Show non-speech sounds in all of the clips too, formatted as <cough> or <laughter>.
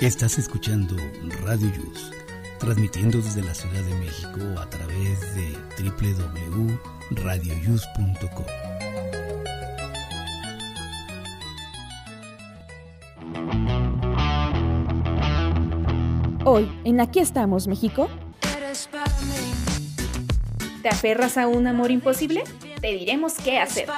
Estás escuchando Radio Yus, transmitiendo desde la Ciudad de México a través de www.radioyus.com. Hoy, en Aquí estamos, México. ¿Te aferras a un amor imposible? Te diremos qué hacer.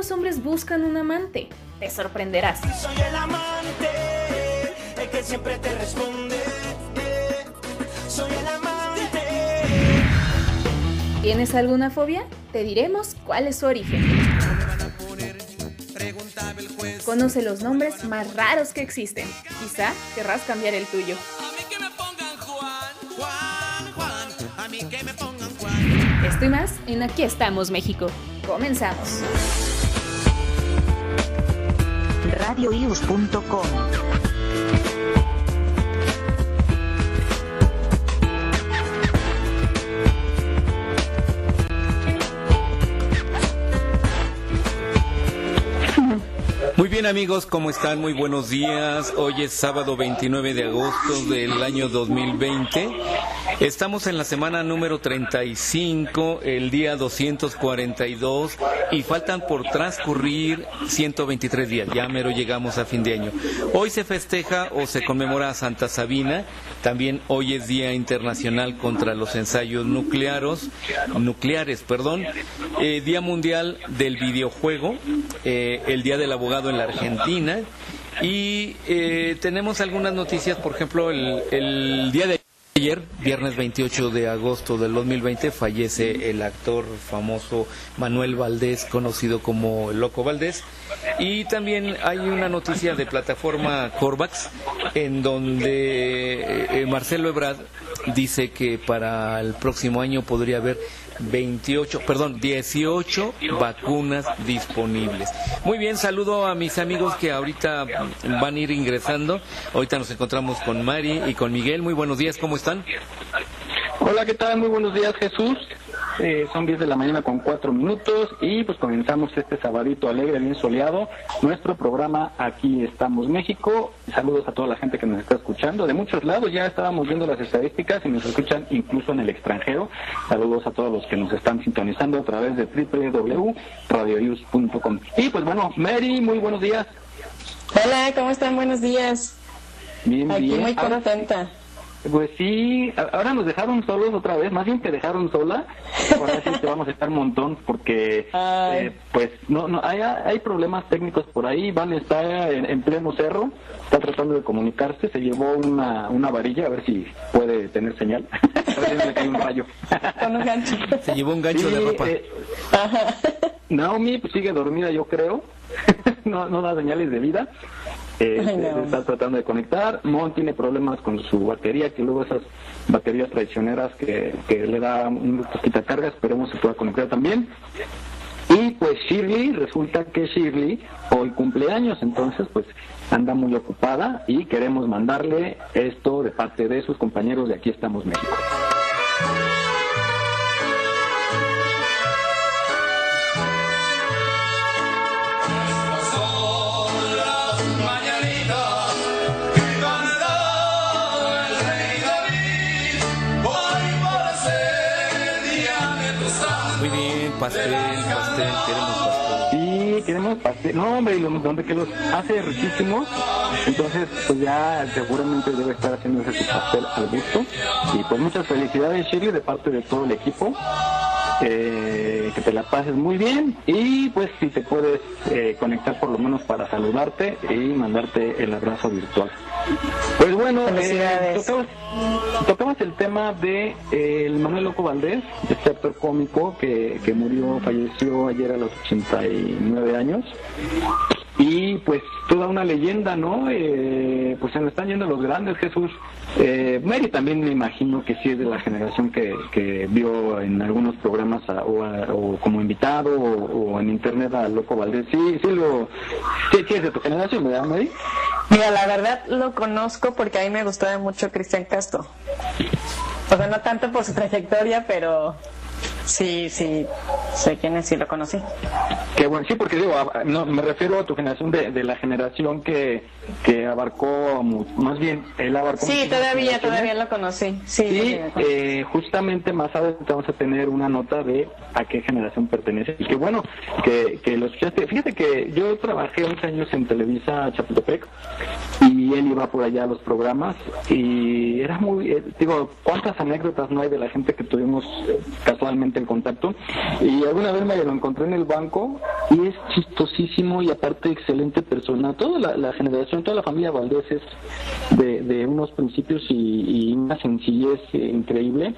¿Por qué algunos hombres buscan un amante? Te sorprenderás. Soy el amante, el que siempre te responde. Soy el amante. ¿Tienes alguna fobia? Te diremos cuál es su origen. Conoce los nombres más raros que existen. Quizá querrás cambiar el tuyo. Esto y más en Aquí estamos, México. Comenzamos. radioius.com Muy bien amigos, ¿cómo están? Muy buenos días. Hoy es sábado 29 de agosto del año 2020. Estamos en la semana número 35, el día 242 y faltan por transcurrir 123 días. Ya mero llegamos a fin de año. Hoy se festeja o se conmemora a Santa Sabina. También hoy es Día Internacional contra los Ensayos Nucleares, nucleares, perdón. Eh, Día Mundial del Videojuego, eh, el Día del Abogado en la Argentina. Y eh, tenemos algunas noticias, por ejemplo, el, el día de Ayer, viernes 28 de agosto del 2020, fallece el actor famoso Manuel Valdés, conocido como el Loco Valdés. Y también hay una noticia de plataforma Corvax, en donde eh, Marcelo Ebrard dice que para el próximo año podría haber 28, perdón, 18 vacunas disponibles. Muy bien, saludo a mis amigos que ahorita van a ir ingresando. Ahorita nos encontramos con Mari y con Miguel. Muy buenos días, ¿cómo están? Hola, ¿qué tal? Muy buenos días, Jesús. Eh, son 10 de la mañana con 4 minutos y pues comenzamos este sabadito alegre, bien soleado, nuestro programa Aquí estamos México. Saludos a toda la gente que nos está escuchando de muchos lados, ya estábamos viendo las estadísticas y nos escuchan incluso en el extranjero. Saludos a todos los que nos están sintonizando a través de www.radioyus.com. Y pues bueno, Mary, muy buenos días. Hola, ¿cómo están? Buenos días. Bien, Aquí bien. muy contenta. Pues sí, ahora nos dejaron solos otra vez, más bien te dejaron sola. Ahora sí te vamos a estar un montón porque, eh, pues, no, no, hay, hay problemas técnicos por ahí. Van está en, en pleno cerro, está tratando de comunicarse, se llevó una, una varilla a ver si puede tener señal. a ver si le cae un rayo. Con un gancho. Se llevó un gancho de Sí, ropa. eh, Naomi pues, sigue dormida, yo creo. <laughs> no, no da señales de vida. Eh, Ay, no. está tratando de conectar. Mon tiene problemas con su batería, que luego esas baterías traicioneras que, que le da un poquita carga, esperemos se pueda conectar también. Y pues Shirley, resulta que Shirley hoy cumpleaños, entonces pues anda muy ocupada y queremos mandarle esto de parte de sus compañeros de Aquí estamos México. Pastel. No, hombre, y lo- donde que los hace riquísimos. Entonces, pues ya seguramente debe estar haciéndose su pastel al gusto. Y pues muchas felicidades, Shirley, de parte de todo el equipo. Eh, que te la pases muy bien. Y pues si te puedes eh, conectar por lo menos para saludarte y mandarte el abrazo virtual. Pues bueno, eh, tocabas, tocabas el tema de eh, el Manuel Loco Valdés, este actor cómico que, que murió, falleció ayer a los 89 años. Y pues toda una leyenda, ¿no? Eh, pues se nos están yendo los grandes, Jesús. Eh, Mary también me imagino que sí es de la generación que, que vio en algunos programas a- o, a- o como invitado o, en internet a Loco Valdés. Sí, sí lo... Sí, sí es de tu generación, ¿verdad, Mary? Mira, la verdad lo conozco porque a mí me gustaba mucho Cristian Castro. O sea, no tanto por su trayectoria, pero Sí, sí, sé quién es, sí lo conocí. Que bueno, sí, porque digo, no, me refiero a tu generación de, de la generación que, que abarcó, más bien, él abarcó. Sí, todavía, todavía lo conocí. Sí, Y eh, justamente más adelante vamos a tener una nota de a qué generación pertenece. Y que bueno, que, que lo escuchaste. Fíjate que yo trabajé 11 años en Televisa Chapultepec y él iba por allá a los programas y era muy, eh, digo, cuántas anécdotas no hay de la gente que tuvimos eh, casualmente en contacto. Y alguna vez me lo encontré en el banco y es chistosísimo y aparte excelente persona. Toda la, la generación, toda la familia Valdés es de, unos principios y, una sencillez increíble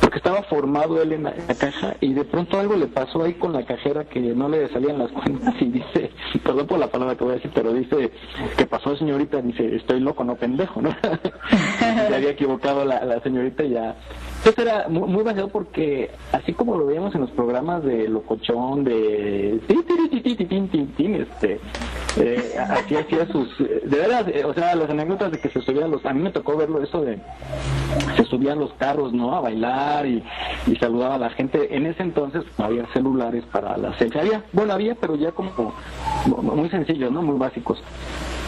porque estaba formado él en la, en la caja y de pronto algo le pasó ahí con la cajera que no le salían las cuentas y dice, <laughs> perdón por la palabra que voy a decir, pero dice, ¿qué pasó señorita? Dice, estoy loco, no pendejo, ¿no? <laughs> Se había equivocado la, la señorita y ya. Entonces era muy, muy porque así como lo veíamos en los programas de locochón, de este, eh, así hacía sus, de verdad, eh, o sea, las anécdotas de que se subían los, a mí me tocó verlo eso de, se subían los carros, ¿no? A bailar y, y saludaba a la gente. En ese entonces había celulares para la selfie. Había, bueno, había, pero ya como mu- muy sencillos, ¿no? Muy básicos.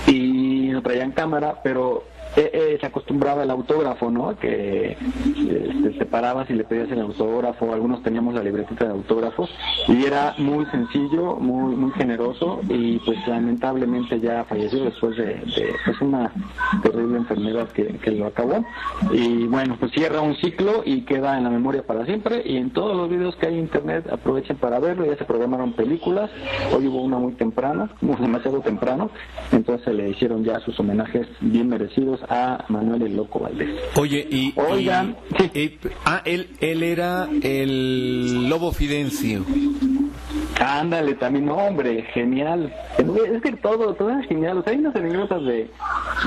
Y no traían cámara, pero eh, eh, se acostumbraba el autógrafo, ¿no? Que este, te parabas y le pedías el autógrafo, algunos teníamos la libretita de autógrafos y era muy sencillo, muy muy generoso y pues lamentablemente ya falleció después de, de, pues una terrible enfermedad que, que lo acabó y bueno, pues cierra un ciclo y queda en la memoria para siempre y en todos los videos que hay en internet aprovechen para verlo, ya se programaron películas, hoy hubo una muy temprana, muy demasiado temprano, entonces le hicieron ya sus homenajes bien merecidos a Manuel el Loco Valdés. Oye, y... Oigan, y- ah, él, él era el lobo Fidencio. Ándale, también, no, hombre, genial. Es que todo, todo era genial. O sea, hay unas anécdotas de,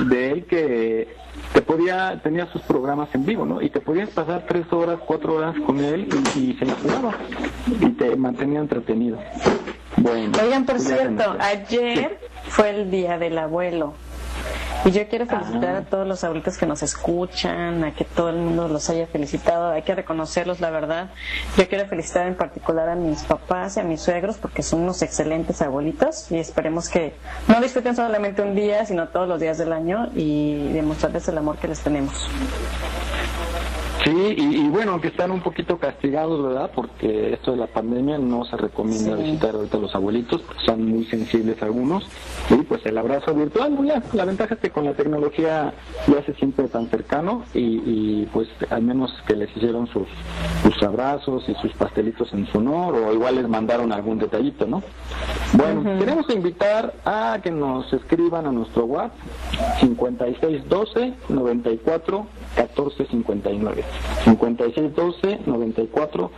de él que te podía, tenía sus programas en vivo, ¿no? Y te podías pasar tres horas, cuatro horas con él y, y se la jugaba. Y te mantenía entretenido. Bueno. Oigan, por pues cierto, ayer fue el día del abuelo. Y yo quiero felicitar Ah. a todos los abuelitos que nos escuchan, a que todo el mundo los haya felicitado, hay que reconocerlos, la verdad. Yo quiero felicitar en particular a mis papás y a mis suegros porque son unos excelentes abuelitos y esperemos que no disfruten solamente un día, sino todos los días del año y demostrarles el amor que les tenemos. Sí, y, y bueno, aunque están un poquito castigados, ¿verdad? Porque esto de la pandemia no se recomienda Sí. visitar ahorita a los abuelitos, porque son muy sensibles algunos. Y pues el abrazo virtual, pues ya, la ventaja es que con la tecnología ya se siente tan cercano y, y, pues al menos que les hicieron sus, sus abrazos y sus pastelitos en su honor, o igual les mandaron algún detallito, ¿no? Bueno, queremos invitar a que nos escriban a nuestro WhatsApp 5612 94 14 59 5612 94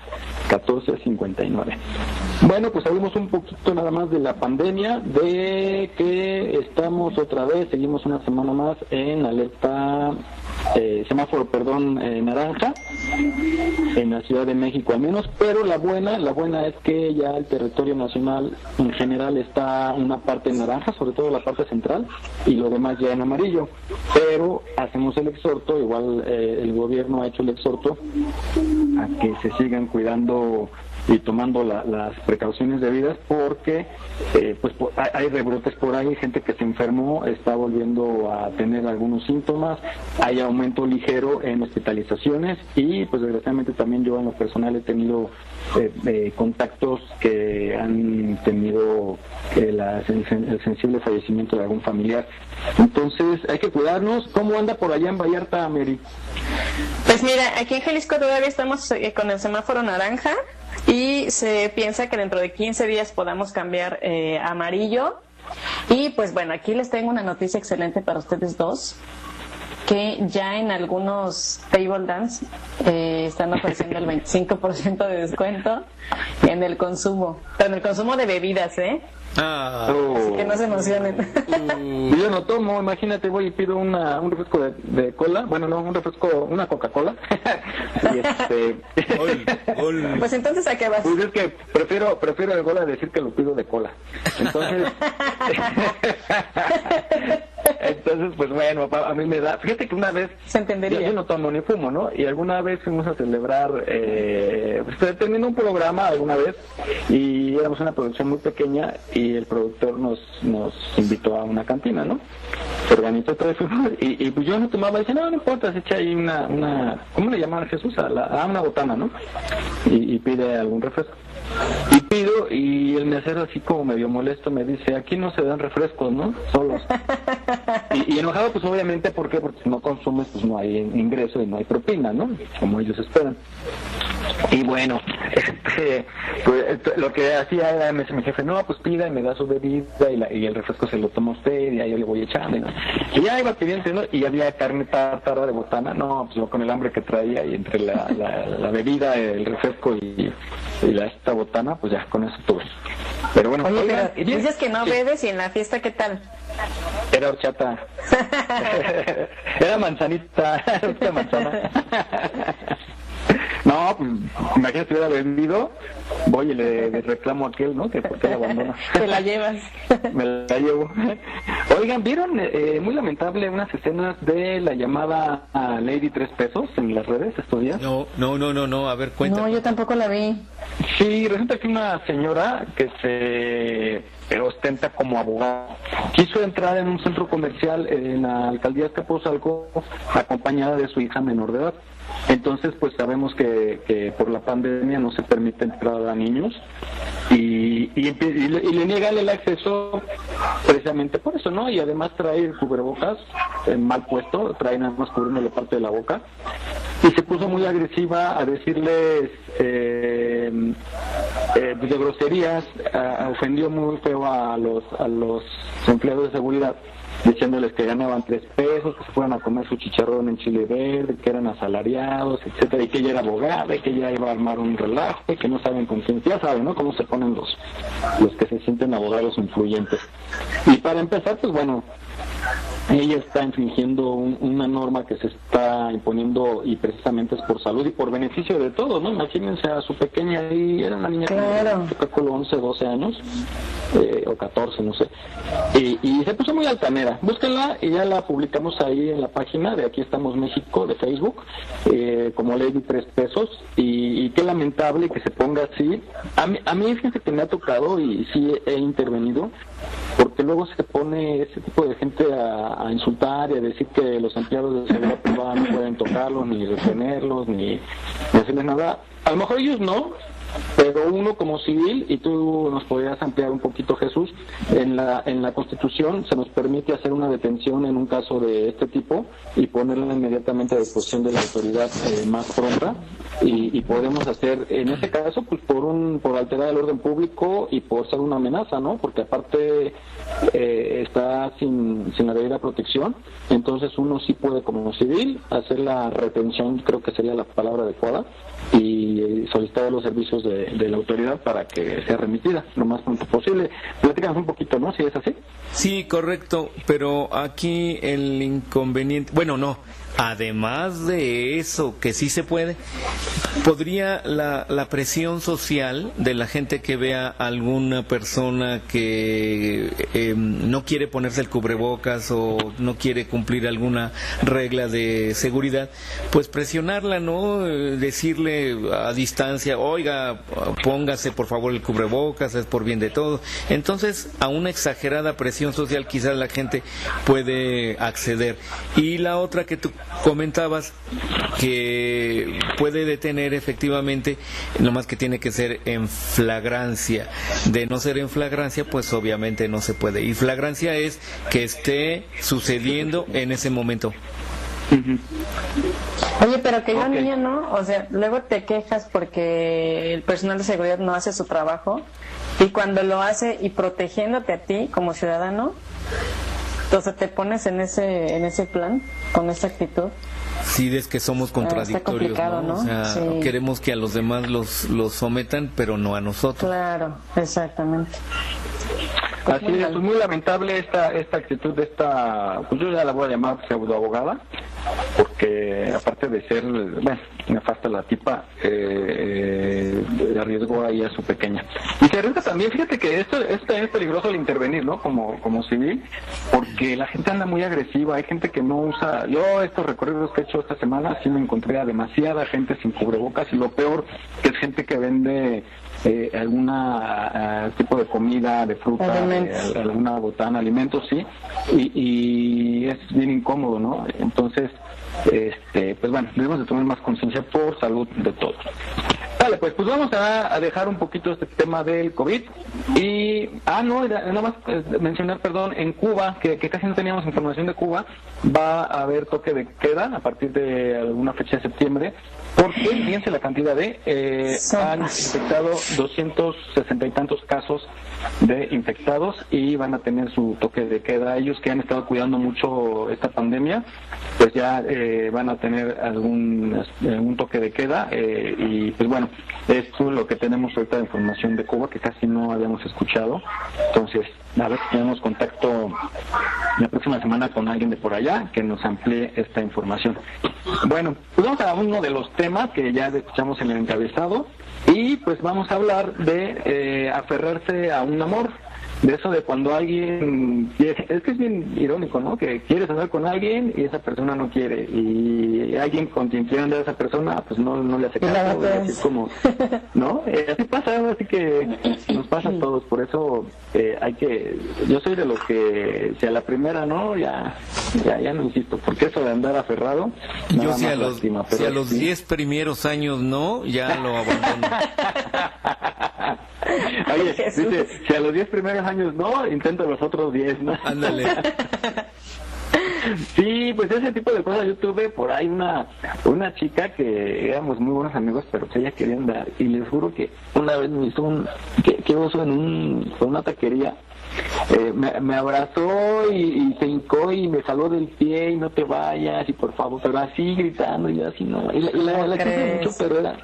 14 59 bueno pues hablemos un poquito nada más de la pandemia de que estamos otra vez seguimos una semana más en alerta eh, semáforo perdón eh, naranja en la Ciudad de México al menos, pero la buena, la buena es que ya el territorio nacional en general está una parte naranja, sobre todo la parte central, y lo demás ya en amarillo. Pero hacemos el exhorto, igual eh, el gobierno ha hecho el exhorto a que se sigan cuidando y tomando la- las precauciones debidas porque eh, pues po- hay, hay rebrotes por ahí, gente que se enfermó está volviendo a tener algunos síntomas, hay aumento ligero en hospitalizaciones y pues desgraciadamente también yo en lo personal he tenido eh, eh, contactos que han tenido eh, la el sensible fallecimiento de algún familiar. Entonces hay que cuidarnos. ¿Cómo anda por allá en Vallarta, Mary? Pues mira, aquí en Jalisco todavía estamos eh, con el semáforo naranja y se piensa que dentro de 15 días podamos cambiar eh, amarillo. Y pues bueno, aquí les tengo una noticia excelente para ustedes dos que ya en algunos table dance eh, están ofreciendo el <laughs> 25% de descuento en el consumo, pero en el consumo de bebidas, ¿eh? Ah, Oh. Que no se emocionen. Y Yo no tomo, imagínate, voy y pido una, un refresco de, de cola, bueno, no, un refresco, una Coca-Cola. <laughs> y este... Pues entonces, ¿a qué vas? Pues es que prefiero, prefiero el gol a decir que lo pido de cola. Entonces... <laughs> Entonces, pues bueno, a mí me da. Fíjate que una vez. Se entendería. Yo, yo no tomo ni fumo, ¿no? Y alguna vez fuimos a celebrar. Eh, pues, terminó un programa alguna vez y éramos una producción muy pequeña y el productor nos, nos invitó a una cantina, ¿no? Se organizó todo y, y pues yo no tomaba. Dice, no, no importa, se echa ahí una. una ¿Cómo le llaman a Jesús? A, la, a una botana, ¿no? Y, y pide algún refresco. Y pido, y el mesero así como medio molesto me dice, aquí no se dan refrescos, ¿no? Solos. <laughs> Y, y enojado pues obviamente, ¿por qué? Porque si no consumes pues no hay ingreso y no hay propina, ¿no? Como ellos esperan. Y bueno, <laughs> este, pues, lo que hacía era, me dice mi jefe, no, pues pida y me da su bebida y, la- y el refresco se lo toma usted y ahí yo le voy echando. ¿no? Y ya iba pidiendo, ¿no? Y había carne tártara de botana, no, pues yo con el hambre que traía y entre la, la, la bebida, el refresco y, y la, esta botana, pues ya con eso tuve. Pero bueno, Oye, oigan, pero dices que no sí, bebes y en la fiesta, ¿qué tal? Era horchata. <laughs> <laughs> Era manzanita, <laughs> era manzana. No, pues imagínate si hubiera vendido, voy y le, le reclamo a aquel, ¿no? Que por qué la abandona. <laughs> Te la llevas. <laughs> Me la llevo. Oigan, ¿vieron eh, muy lamentable unas escenas de la llamada a Lady Tres Pesos en las redes estos días? No, no, no, no, no, a ver, cuenta. No, yo tampoco la vi. Sí, resulta que una señora que se ostenta como abogada quiso entrar en un centro comercial en la alcaldía de Escapuzalco acompañada de su hija menor de edad. Entonces, pues sabemos que, que por la pandemia no se permite entrar a niños y, y, le, y niegan el acceso precisamente por eso, ¿no? Y además trae cubrebocas eh, mal puesto, trae nada más cubriéndole parte de la boca y se puso muy agresiva a decirles eh, eh, de groserías, ofendió muy feo a los a los empleados de seguridad diciéndoles que ganaban tres pesos, que se fueran a comer su chicharrón en chile verde, que eran asalariados, etcétera, y que ella era abogada, y que ella iba a armar un relajo, y que no saben con quién, ya saben, ¿no? Cómo se ponen los, los que se sienten abogados influyentes. Y para empezar, pues bueno, ella está infringiendo un- una norma que se está imponiendo y precisamente es por salud y por beneficio de todos, ¿no? Imagínense a su pequeña ahí, era una niña Claro. que calculo 11, 12 años, eh, o 14, no sé. Y, y se puso muy altanera. Búsquenla y ya la publicamos ahí en la página de Aquí Estamos México de Facebook, eh, como Lady Tres Pesos. Y, y qué lamentable que se ponga así. A mí, a mí fíjense que me ha tocado y sí he intervenido, porque luego se pone ese tipo de gente a, a insultar y a decir que los empleados de seguridad privada no pueden tocarlos, ni retenerlos, ni, hacerles nada. A lo mejor ellos no, pero uno como civil, y tú nos podrías ampliar un poquito Jesús, en la, en la Constitución se nos permite hacer una detención en un caso de este tipo y ponerla inmediatamente a disposición de la autoridad eh, más pronta y, podemos hacer, en ese caso, pues por un por alterar el orden público y por ser una amenaza, ¿no? Porque aparte eh, está sin, sin la debida protección, entonces uno sí puede como civil hacer la retención, creo que sería la palabra adecuada, y solicitar los servicios de, de la autoridad para que sea remitida lo más pronto posible. Platícanos un poquito, ¿no? Si es así. Sí, correcto, pero aquí el inconveniente, bueno, no, además de eso, que sí se puede, podría la, la presión social de la gente que vea a alguna persona que eh, no quiere ponerse el cubrebocas o no quiere cumplir alguna regla de seguridad, pues presionarla, ¿no? Decirle a distancia, oiga, póngase por favor el cubrebocas, es por bien de todos. Entonces, a una exagerada presión social quizás la gente puede acceder. Y la otra que tú comentabas, que puede detener efectivamente, nomás que tiene que ser en flagrancia. De no ser en flagrancia, pues obviamente no se puede. Y flagrancia es que esté sucediendo en ese momento. Oye, pero que yo Ok. niña no, o sea, luego te quejas porque el personal de seguridad no hace su trabajo y cuando lo hace y protegiéndote a ti como ciudadano, entonces te pones en ese en ese plan con esa actitud. Sí, es que somos contradictorios, complicado, ¿no? O ¿no? sea, Sí. queremos que a los demás los, los sometan, pero no a nosotros. Claro, exactamente. Así es, pues muy lamentable esta esta actitud de esta, pues yo ya la voy a llamar pseudoabogada, porque aparte de ser, bueno, nefasta la tipa, eh, eh, arriesgó ahí a su pequeña. Y se arriesga también, fíjate que esto, esto es peligroso el intervenir, ¿no? Como, como civil, porque la gente anda muy agresiva, hay gente que no usa, yo estos recorridos que he hecho esta semana sí me encontré a demasiada gente sin cubrebocas y lo peor que es gente que vende eh, alguna eh, tipo de comida, de fruta, eh, alguna botana, alimentos, sí, y, y es bien incómodo, ¿no? Entonces, este, pues bueno, debemos de tomar más conciencia por salud de todos. Vale, pues, pues vamos a, a dejar un poquito este tema del COVID y, ah, no, nada más eh, mencionar, perdón, en Cuba, que, que casi no teníamos información de Cuba, va a haber toque de queda a partir de alguna fecha de septiembre, porque fíjense la cantidad de, eh, han infectado 260 y tantos casos de infectados y van a tener su toque de queda. Ellos que han estado cuidando mucho esta pandemia, pues ya eh, van a tener algún eh, un toque de queda eh, y pues bueno, esto es lo que tenemos ahorita de información de Cuba que casi no habíamos escuchado. Entonces, a ver si tenemos contacto la próxima semana con alguien de por allá que nos amplíe esta información. Bueno, pues vamos a uno de los temas que ya escuchamos en el encabezado y pues vamos a hablar de eh, aferrarse a un amor. De eso de cuando alguien quiere- es que es bien irónico, ¿no? Que quieres andar con alguien y esa persona no quiere y alguien con quien quiere andar esa persona pues no, no le hace caso, así como, ¿no? <laughs> Eh, así pasa, así que nos pasa a todos, por eso eh, hay que, yo soy de los que si a la primera no, ya, ya, ya no insisto, porque eso de andar aferrado, Yo si a los, lastima, si a los sí. 10 primeros años no, ya lo abandono. <laughs> <laughs> Oye, dice, si a los 10 primeros años no, intento los otros 10, ¿no? Ándale. Sí, pues ese tipo de cosas. Yo tuve por ahí una una chica que éramos muy buenos amigos, pero que ella quería andar. Y les juro que una vez me hizo un. que, que oso en un, en una taquería. Eh, me, me abrazó y, y se hincó y me saló del pie y no te vayas y por favor, pero así gritando y así no. Y la, la, ¿Cómo la mucho, pero era.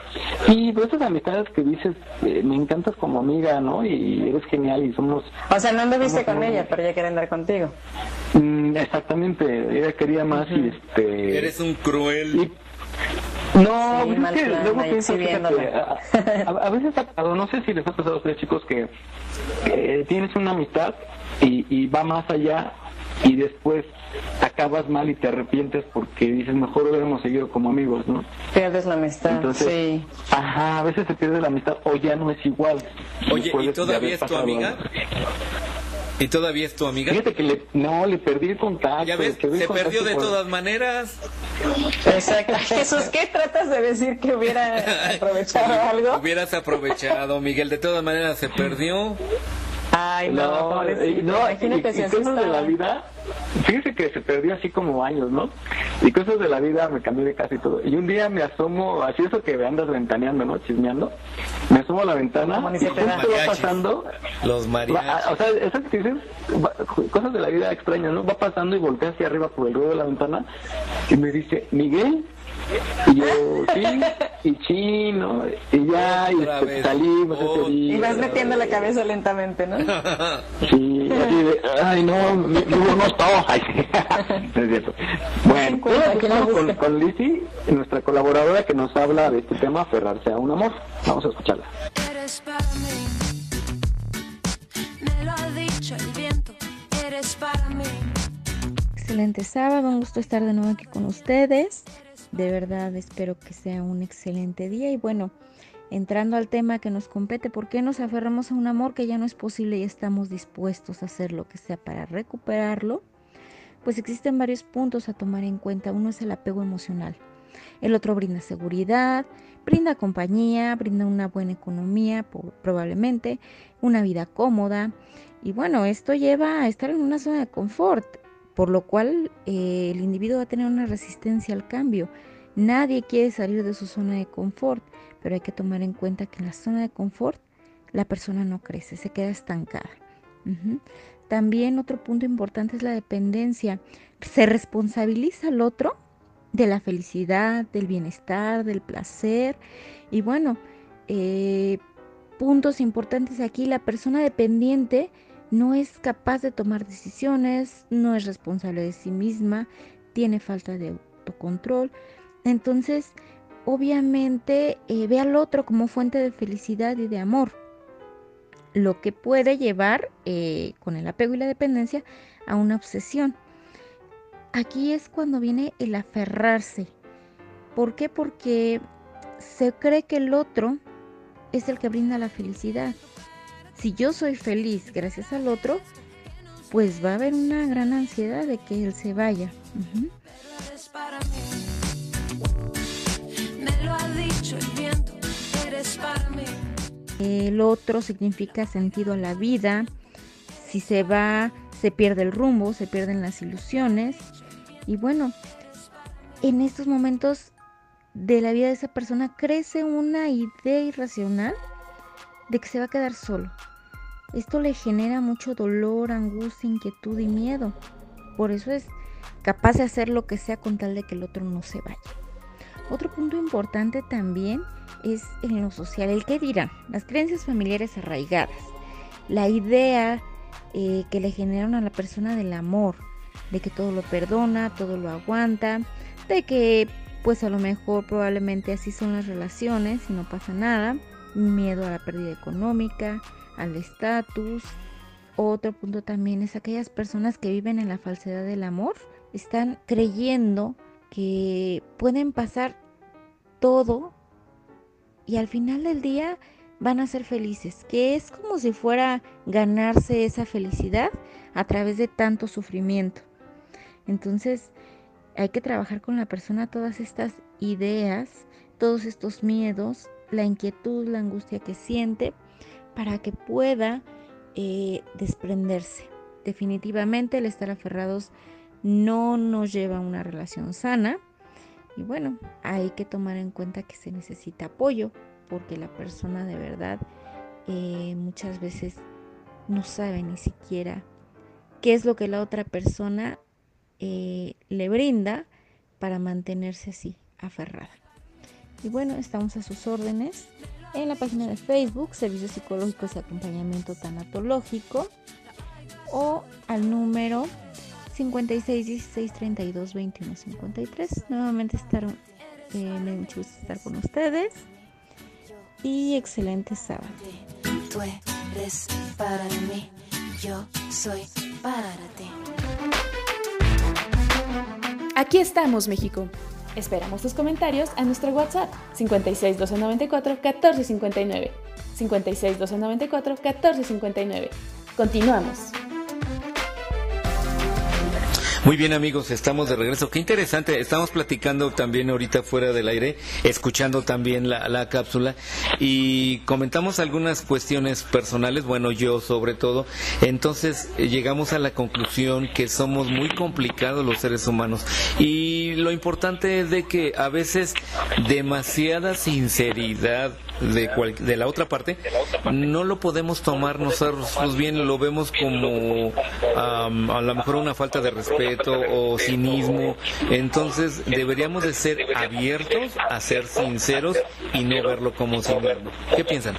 Sí, pero esas amistades que dices, eh, me encantas como amiga, ¿no? Y eres genial y somos O sea, no anduviste con ella, pero ella quiere andar contigo. Mm, exactamente, ella quería más y este... Eres un cruel. y- no, Sí, mal es que plan, luego ahí pienso, fíjate, exhibiéndome. a, a- a veces ha pasado, no sé si les ha pasado a ustedes chicos que tienes una amistad y, y va más allá y después acabas mal y te arrepientes porque dices mejor hubiéramos seguido como amigos, ¿no? Pierdes la amistad. Entonces, sí. ajá, a veces se pierde la amistad o ya no es igual. Oye, ¿y todavía es tu amiga? algo. ¿Y todavía es tu amiga? Fíjate que le, no, le perdí el contacto. Ya ves, se contacto perdió de por- todas maneras. Exacto. Jesús, ¿qué tratas de decir que hubiera <laughs> aprovechado algo? Hubieras aprovechado, Miguel. De todas maneras se perdió. Ay, no, No, y- no, Imagínate y- si y así cosas de la vida, fíjese que se perdió así como años, ¿no? Y cosas de la vida me cambié de casa y todo. Y un día me asomo, así eso que andas ventaneando, ¿no? Chismeando. Me asomo a la ventana y justo va pasando. Los va- mariachis. o sea, esas que dices, va- cosas de la vida extrañas, ¿no? Va pasando y voltea hacia arriba por el ruedo de la ventana y me dice, Miguel. Y yo, sí, y chino, y ya, y este, salimos ese día. Y vas metiendo la cabeza lentamente, ¿no? <laughs> Sí, así de, ay no, mi, mi no está. <laughs> Ay, <laughs> no es cierto. Bueno, vamos con, con Lizzy, nuestra colaboradora que nos habla de este tema, aferrarse a un amor. Vamos a escucharla. Eres para mí. Me lo ha dicho el viento. Eres para mí. Excelente sábado, un gusto estar de nuevo aquí con ustedes. De verdad espero que sea un excelente día y bueno, entrando al tema que nos compete, ¿por qué nos aferramos a un amor que ya no es posible y estamos dispuestos a hacer lo que sea para recuperarlo? Pues existen varios puntos a tomar en cuenta. Uno es el apego emocional. El otro brinda seguridad, brinda compañía, brinda una buena economía, probablemente, una vida cómoda. Y bueno, esto lleva a estar en una zona de confort por lo cual eh, el individuo va a tener una resistencia al cambio. Nadie quiere salir de su zona de confort, pero hay que tomar en cuenta que en la zona de confort la persona no crece, se queda estancada. También otro punto importante es la dependencia. Se responsabiliza al otro de la felicidad, del bienestar, del placer. Y bueno, eh, puntos importantes aquí, la persona dependiente no es capaz de tomar decisiones, no es responsable de sí misma, tiene falta de autocontrol. Entonces, obviamente eh, ve al otro como fuente de felicidad y de amor, lo que puede llevar eh, con el apego y la dependencia a una obsesión. Aquí es cuando viene el aferrarse. ¿Por qué? Porque se cree que el otro es el que brinda la felicidad. Si yo soy feliz gracias al otro, pues va a haber una gran ansiedad de que él se vaya. Para mí. El otro significa sentido a la vida. Si se va, se pierde el rumbo, se pierden las ilusiones. Y bueno, en estos momentos de la vida de esa persona crece una idea irracional de que se va a quedar solo. Esto le genera mucho dolor, angustia, inquietud y miedo. Por eso es capaz de hacer lo que sea con tal de que el otro no se vaya. Otro punto importante también es en lo social, el que dirán, las creencias familiares arraigadas, la idea eh, que le generaron a la persona del amor, de que todo lo perdona, todo lo aguanta, de que pues a lo mejor probablemente así son las relaciones y no pasa nada, miedo a la pérdida económica, al estatus. Otro punto también es aquellas personas que viven en la falsedad del amor, están creyendo que pueden pasar todo y al final del día van a ser felices, que es como si fuera ganarse esa felicidad a través de tanto sufrimiento. Entonces hay que trabajar con la persona todas estas ideas, todos estos miedos, la inquietud, la angustia que siente, para que pueda eh, desprenderse. Definitivamente el estar aferrados no nos lleva a una relación sana. Y bueno, hay que tomar en cuenta que se necesita apoyo porque la persona de verdad eh, muchas veces no sabe ni siquiera qué es lo que la otra persona eh, le brinda para mantenerse así, aferrada. Y bueno, estamos a sus órdenes en la página de Facebook, Servicios Psicológicos y Acompañamiento Tanatológico, o al número 56 16 32 21 53. Nuevamente estar, eh, me da mucho gusto estar con ustedes y excelente sábado. Tú eres para mí, yo soy para ti. Aquí estamos, México. Esperamos tus comentarios a nuestro WhatsApp 56 294 1459. 56 294 1459. Continuamos. Muy bien amigos, estamos de regreso. Qué interesante, estamos platicando también ahorita fuera del aire, escuchando también la, la cápsula y comentamos algunas cuestiones personales, bueno yo sobre todo, entonces llegamos a la conclusión que somos muy complicados los seres humanos y lo importante es de que a veces demasiada sinceridad de, cual- de la otra parte no lo podemos tomar nosotros bien lo vemos como a lo mejor una falta de respeto o cinismo. entonces deberíamos de ser abiertos a ser sinceros y no verlo como cinismo ¿qué piensan?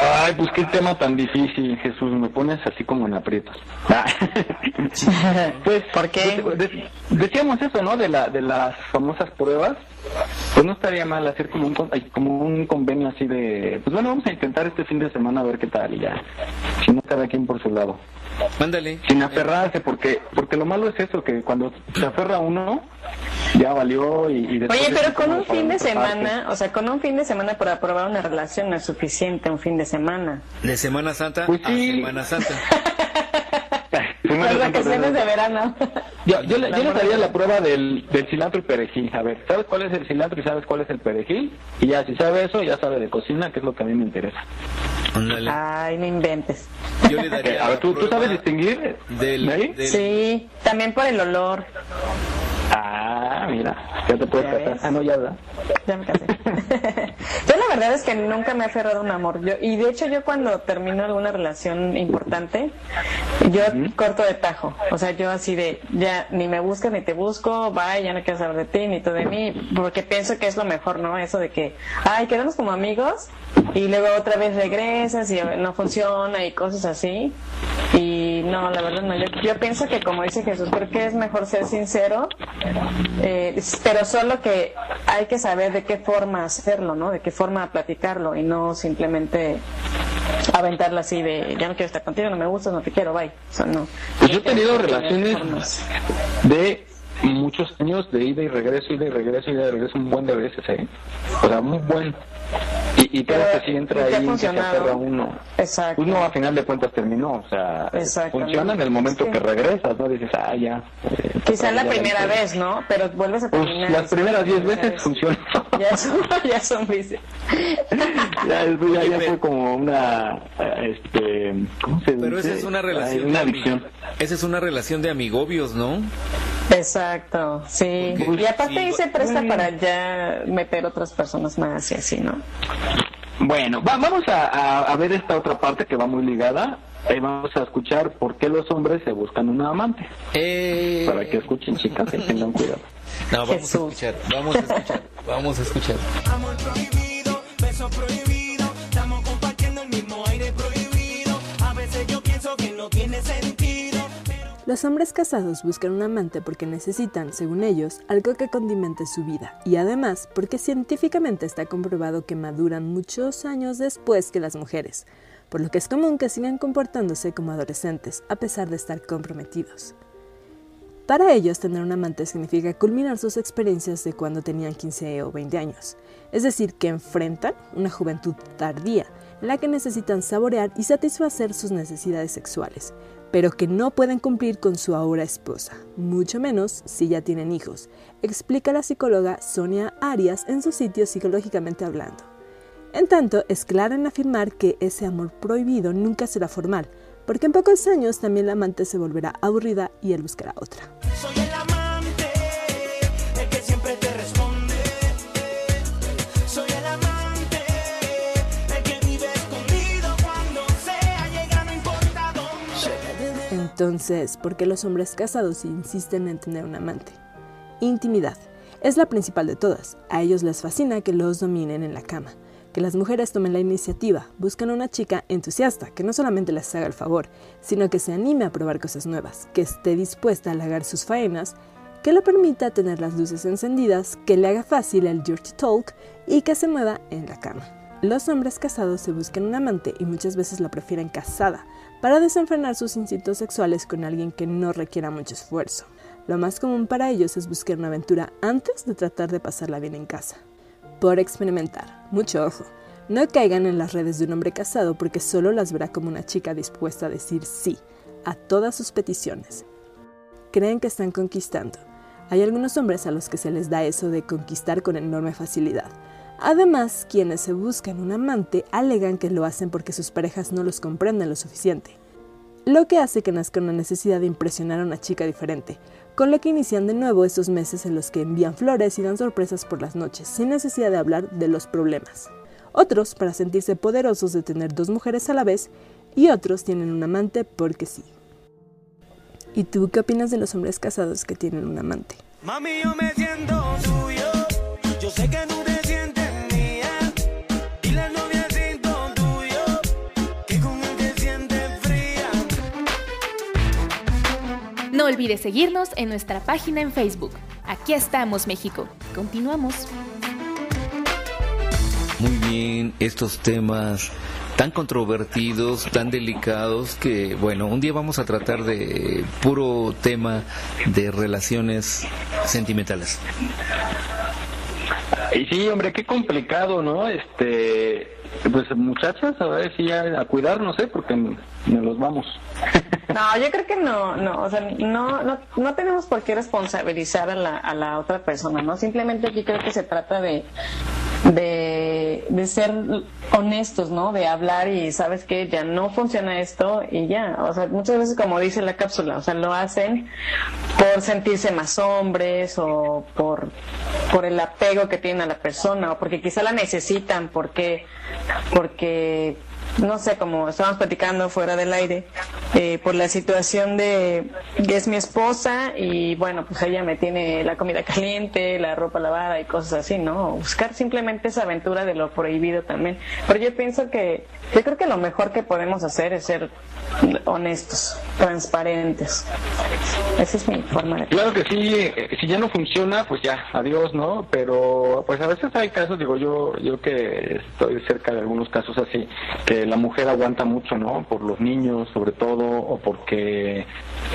Ay, pues qué tema tan difícil, Jesús, me pones así como en aprietos. Ah. <laughs> pues, ¿Por qué? de- decíamos eso, ¿no? De la de las famosas pruebas. Pues no estaría mal hacer como un como un convenio así de, pues bueno, vamos a intentar este fin de semana a ver qué tal y ya. Si no cada quien por su lado. Mándale. Sin aferrarse, porque porque lo malo es eso, que cuando se aferra uno, ya valió y, y después Oye, pero con un fin de semana, o sea, con un fin de semana para probar una relación no es suficiente un fin de semana. de Semana Santa Pues a sí. Semana Santa Semana <laughs> Las vacaciones de verano. Yo, yo, le, yo les haría la prueba del, del cilantro y perejil. A ver, ¿sabes cuál es el cilantro y sabes cuál es el perejil? Y ya, si sabe eso, ya sabe de cocina, que es lo que a mí me interesa. Ay, no inventes. yo le daría <laughs> A ver, ¿tú, la ¿tú sabes distinguir? del, del- Sí, también por el olor. Mira, ya te puedes Ya casar. Ah, no, ya, ¿verdad? Ya me casé. <laughs> yo la verdad es que nunca me he aferrado a un amor. Yo, y de hecho yo cuando termino alguna relación importante, yo corto de tajo. O sea, yo así de, ya ni me buscas ni te busco, bye, ya no quiero saber de ti ni tú de mí, porque pienso que es lo mejor, ¿no? Eso de que, ay, quedamos como amigos y luego otra vez regresas y no funciona y cosas así. Y no, la verdad no. Yo, yo pienso que, como dice Jesús, creo que es mejor ser sincero, eh, pero solo que hay que saber de qué forma hacerlo, ¿no? De qué forma platicarlo y no simplemente aventarlo así de ya no quiero estar contigo, no me gusta, no te quiero, bye. O sea, no. Pues yo he tenido relaciones de muchos años de ida y regreso, ida y regreso, ida y regreso, un buen de veces, ¿eh? O sea, muy buen. Y, y claro Pero, que sí entra ¿y ahí, se aferra uno. Exacto. Uno a final de cuentas terminó, o sea, funciona en el momento Sí. que regresas, ¿no? Dices, ah, ya. eh, Quizá la primera hice. vez, ¿no? Pero vuelves a Pues terminar. las primeras diez veces ¿sabes? funcionó. <laughs> Ya son, <laughs> ya son vicios. <laughs> ya, ya, ya fue como una, este, ¿cómo se dice? Pero esa es una Ay, relación una adicción. Esa es una relación de amigobios, ¿no? Exacto, sí. Porque Y aparte sí, ahí se presta para ya meter otras personas más y así, ¿no? Bueno, va- vamos a, a- a ver esta otra parte que va muy ligada. Ahí vamos a escuchar por qué los hombres se buscan una amante. Eh... Para que escuchen, chicas, y tengan cuidado. <laughs> No, vamos a Jesús. escuchar, vamos a escuchar, vamos a escuchar. Amor prohibido, beso prohibido, estamos compartiendo el mismo aire prohibido. A veces yo pienso que no tiene sentido. Los hombres casados buscan un amante porque necesitan, según ellos, algo que condimente su vida y además porque científicamente está comprobado que maduran muchos años después que las mujeres, por lo que es común que sigan comportándose como adolescentes a pesar de estar comprometidos. Para ellos, tener un amante significa culminar sus experiencias de cuando tenían 15 o 20 años, es decir, que enfrentan una juventud tardía la que necesitan saborear y satisfacer sus necesidades sexuales, pero que no pueden cumplir con su ahora esposa, mucho menos si ya tienen hijos, explica la psicóloga Sonia Arias en su sitio Psicológicamente Hablando. En tanto, es clara en afirmar que ese amor prohibido nunca será formal, porque en pocos años también la amante se volverá aburrida y él buscará otra. Entonces, ¿por qué los hombres casados insisten en tener un amante? Intimidad. Es la principal de todas. A ellos les fascina que los dominen en la cama, que las mujeres tomen la iniciativa, buscan a una chica entusiasta que no solamente les haga el favor, sino que se anime a probar cosas nuevas, que esté dispuesta a halagar sus faenas, que le permita tener las luces encendidas, que le haga fácil el dirty talk y que se mueva en la cama. Los hombres casados se buscan un amante y muchas veces la prefieren casada para desenfrenar sus instintos sexuales con alguien que no requiera mucho esfuerzo. Lo más común para ellos es buscar una aventura antes de tratar de pasarla bien en casa. Por experimentar, mucho ojo, no caigan en las redes de un hombre casado porque solo las verá como una chica dispuesta a decir sí a todas sus peticiones. Creen que están conquistando. Hay algunos hombres a los que se les da eso de conquistar con enorme facilidad. Además, quienes se buscan un amante alegan que lo hacen porque sus parejas no los comprenden lo suficiente, lo que hace que nazca una necesidad de impresionar a una chica diferente, con lo que inician de nuevo esos meses en los que envían flores y dan sorpresas por las noches, sin necesidad de hablar de los problemas. Otros para sentirse poderosos de tener dos mujeres a la vez y otros tienen un amante porque sí. ¿Y tú qué opinas de los hombres casados que tienen un amante? Mami, yo me siento tuyo. Yo sé que tú No olvides seguirnos en nuestra página en Facebook. Aquí estamos, México. Continuamos. Muy bien, estos temas tan controvertidos, tan delicados, que bueno, un día vamos a tratar de puro tema de relaciones sentimentales. Y sí, hombre, qué complicado, ¿no? Este, pues muchachas, a ver si ya a cuidarnos, ¿eh? Porque me los vamos. <laughs> No, yo creo que no, no, o sea, no, no, no tenemos por qué responsabilizar a la, a la otra persona, ¿no? Simplemente aquí creo que se trata de, de, de ser honestos, ¿no? De hablar y sabes que ya no funciona esto y ya, o sea, muchas veces como dice la cápsula, o sea, lo hacen por sentirse más hombres o por, por el apego que tienen a la persona o porque quizá la necesitan, porque, porque no sé, como estábamos platicando fuera del aire, eh, por la situación de que es mi esposa y bueno, pues ella me tiene la comida caliente, la ropa lavada y cosas así, ¿no? Buscar simplemente esa aventura de lo prohibido también. Pero yo pienso que, yo creo que lo mejor que podemos hacer es ser honestos, transparentes. Esa es mi forma de Claro que sí, eh, si ya no funciona, pues ya, adiós, ¿no? Pero pues a veces hay casos, digo yo, yo que estoy cerca de algunos casos así, que la mujer aguanta mucho, ¿no? Por los niños, sobre todo, o porque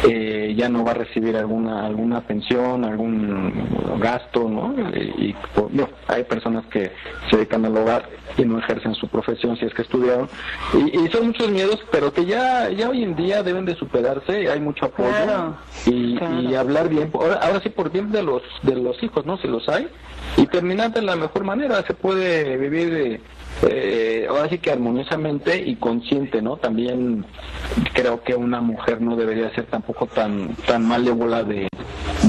eh, ya no va a recibir alguna alguna pensión, algún gasto, ¿no? Y, y, pues, no, hay personas que se dedican al hogar y no ejercen su profesión si es que estudiaron. Y, y son muchos miedos, pero que ya, ya hoy en día deben de superarse, hay mucho apoyo Claro, y, claro. y hablar bien, ahora, ahora sí por bien de los de los hijos, ¿no? Si los hay, y terminar de la mejor manera, se puede vivir eh, eh, ahora sí que armoniosamente y consciente, ¿no? También creo que una mujer no debería ser tampoco tan tan malévola de,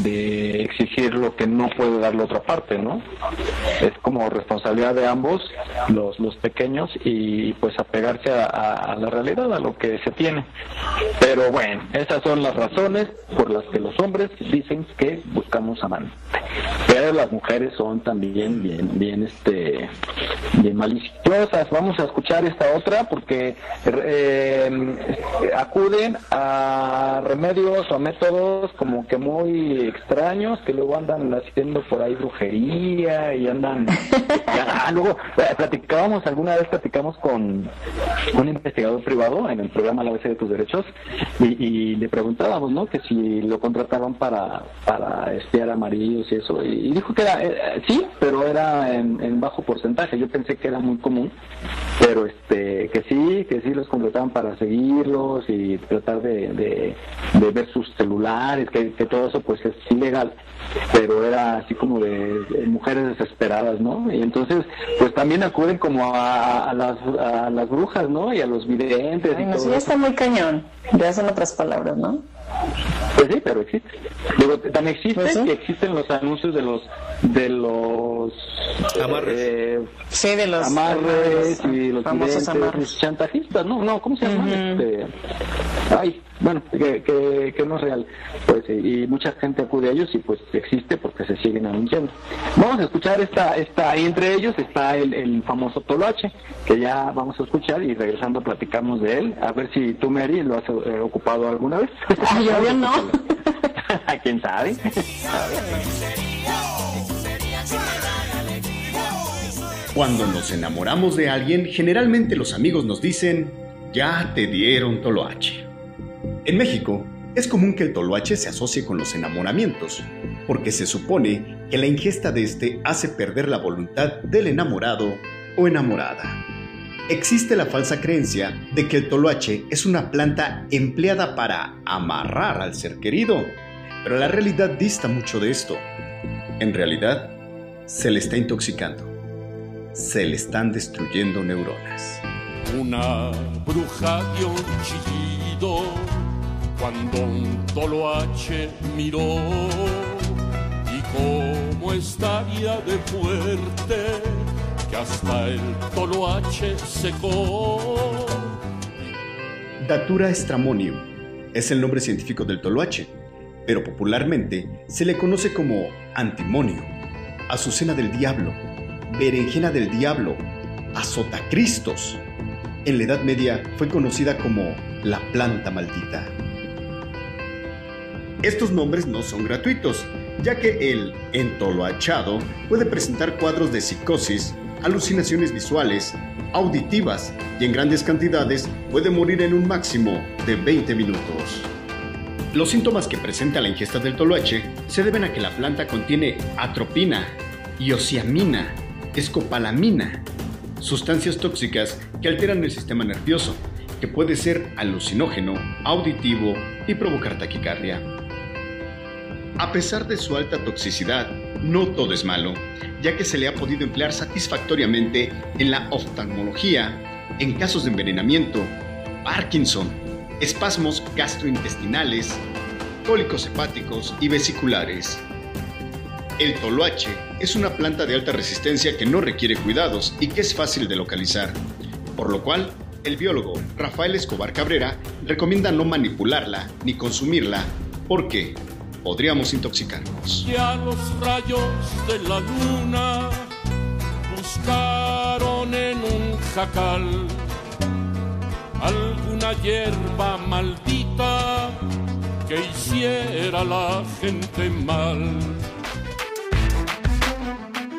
de exigir lo que no puede dar la otra parte, ¿no? Es como responsabilidad de ambos, los, los pequeños, y pues apegarse a, la realidad, a lo que se tiene. Pero bueno, esas son las razones por las que los hombres dicen que buscamos amante. Pero las mujeres son también bien, bien, este, bien maliciosas. Vamos a escuchar esta otra porque eh, acuden a remedios o métodos como que muy extraños que luego andan haciendo por ahí brujería y andan <laughs> ah, luego eh, platicábamos alguna vez platicamos con un investigador privado en el programa La base de tus derechos y, y le preguntábamos no que si lo contrataban para para espiar amarillos y eso. Y, dijo que era eh, sí pero era en, bajo porcentaje. Yo pensé que era muy común pero este que sí que sí los contrataban para seguirlos y tratar de, de, de ver sus celulares que, que todo eso pues es ilegal pero era así como de, de mujeres desesperadas no y entonces pues también acuden como a, a las a las brujas no y a los videntes Ay, y no, todo sí, ya está muy cañón. Ya son otras palabras, ¿no? Pues sí, pero existe. Digo, tan existe Pues sí. que existen los anuncios de los de los Amarres. eh, Sí, de los amarres y los famosos amarres. chantajistas, no, no, ¿cómo se llama? Este, ay, bueno, que, que, que no es real, pues y y mucha gente acude a ellos y pues existe porque se siguen anunciando. Vamos a escuchar esta, esta, ahí entre ellos está el, el famoso Toloache, que ya vamos a escuchar y regresando platicamos de él, a ver si tú Mary lo has eh, ocupado alguna vez. <laughs> Ay, obvio no. <laughs> <laughs> ¿Quién sabe? Cuando nos enamoramos de alguien, generalmente los amigos nos dicen, ya te dieron toloache. En México, es común que el toloache se asocie con los enamoramientos, porque se supone que la ingesta de este hace perder la voluntad del enamorado o enamorada. Existe la falsa creencia de que el toloache es una planta empleada para amarrar al ser querido, pero la realidad dista mucho de esto. En realidad, se le está intoxicando se le están destruyendo neuronas. Una bruja dio un chillido cuando un toloache miró y cómo estaría de fuerte hasta el toloache secó. Datura stramonium es el nombre científico del toloache, pero popularmente se le conoce como antimonio, azucena del diablo, berenjena del diablo, azotacristos. En la Edad Media fue conocida como la planta maldita. Estos nombres no son gratuitos, ya que el entoloachado puede presentar cuadros de psicosis, alucinaciones visuales, auditivas y en grandes cantidades puede morir en un máximo de 20 minutos. Los síntomas que presenta la ingesta del toloache se deben a que la planta contiene atropina, iosiamina, escopalamina, sustancias tóxicas que alteran el sistema nervioso, que puede ser alucinógeno, auditivo y provocar taquicardia. A pesar de su alta toxicidad, no todo es malo, ya que se le ha podido emplear satisfactoriamente en la oftalmología, en casos de envenenamiento, Parkinson, espasmos gastrointestinales, cólicos hepáticos y vesiculares. El toloache es una planta de alta resistencia que no requiere cuidados y que es fácil de localizar, por lo cual El biólogo Rafael Escobar Cabrera recomienda no manipularla ni consumirla porque podríamos intoxicarnos. Ya los rayos de la luna buscaron en un jacal alguna hierba maldita que hiciera a la gente mal.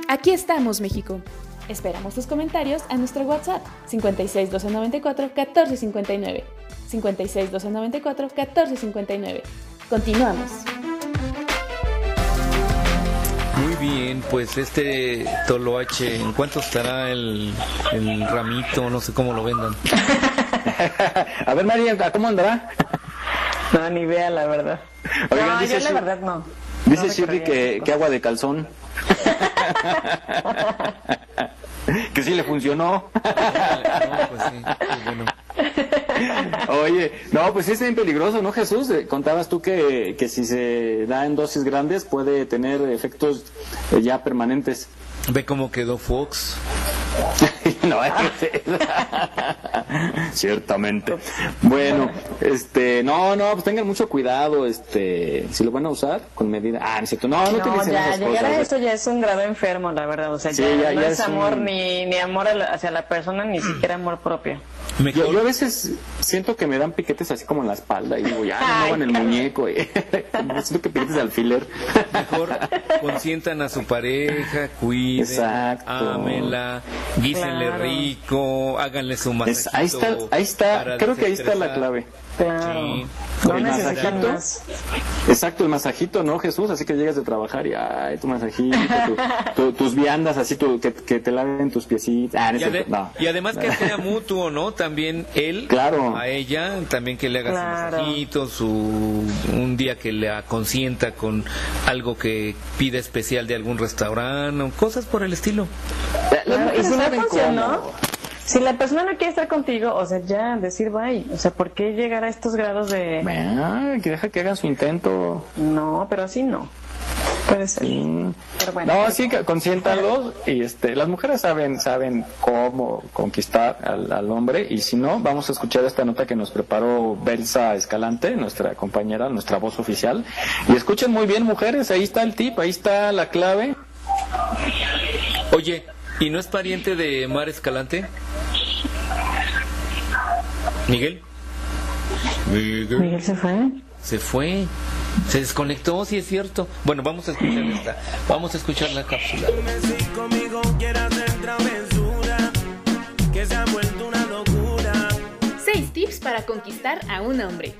Aquí estamos, México. Esperamos tus comentarios a nuestro WhatsApp 56 294 1459. 56 294 1459. Continuamos. Muy bien, pues este toloache, ¿en cuánto estará el, el ramito? No sé cómo lo vendan. <laughs> A ver, María, ¿cómo andará? No, ni idea, la verdad. Oigan, no, dice yo la verdad no. Dice No Shirley que, agua de calzón. <laughs> <laughs> que sí le funcionó. pues sí, bueno. Oye, no, pues sí es bien peligroso, ¿no, Jesús? Eh, Contabas tú que, que si se da en dosis grandes puede tener efectos eh, ya permanentes. Ve cómo quedó Fox. <laughs> no, es que- <laughs> ciertamente. Bueno, este, no, no, pues tengan mucho cuidado, este, si lo van a usar con medida. Ah, no es cierto, no, no, No, utilicen ya, esas llegar cosas. a eso ya es un grave enfermo, la verdad. O sea, Sí, ya, ya- no ya es es amor un- ni, ni amor a la- hacia la persona, ni siquiera amor propio. Yo, yo a veces siento que me dan piquetes así como en la espalda y digo, ya, no muevan el muñeco. eh. <laughs> siento que piquetes de alfiler. Mejor consientan a su pareja, cuiden, Exacto. ámenla, guísenle Claro. rico, háganle su Es- masajito. ahí está, ahí está, creo que ahí está la clave. Claro. Sí. el masajito. Exacto, el masajito, ¿no, Jesús? Así que llegas de trabajar y, ay, tu masajito, tu- tu- tus viandas, así tu, que, que te laven tus piecitos. Ah, no, Y, ade- cierto, no. y además que sea <laughs> mutuo, ¿no? También él Claro. a ella, también que le haga Claro. su masajito, su, un día que le consienta con algo que pida especial de algún restaurante, o cosas por el estilo. Claro, y si no funcionó, cómo. si la persona no quiere estar contigo, o sea, ya decir bye. O sea, ¿por qué llegar a estos grados de... Que deja que hagan su intento. No, pero así no. Puede ser. Pero bueno. No, sí, que consiéntalos y este, las mujeres saben, saben cómo conquistar al, al hombre y si no, vamos a escuchar esta nota que nos preparó Belsa Escalante, nuestra compañera, nuestra voz oficial. Y escuchen muy bien, mujeres, ahí está el tip, ahí está la clave. Oye, ¿y no es pariente de Mar Escalante? ¿Miguel? Miguel. Miguel se fue. Se fue. Se desconectó, sí es cierto. Bueno, vamos a escuchar esta. Vamos a escuchar la cápsula. Si conmigo quieres hacer travesura, que se ha vuelto una locura. 6 tips para conquistar a un hombre.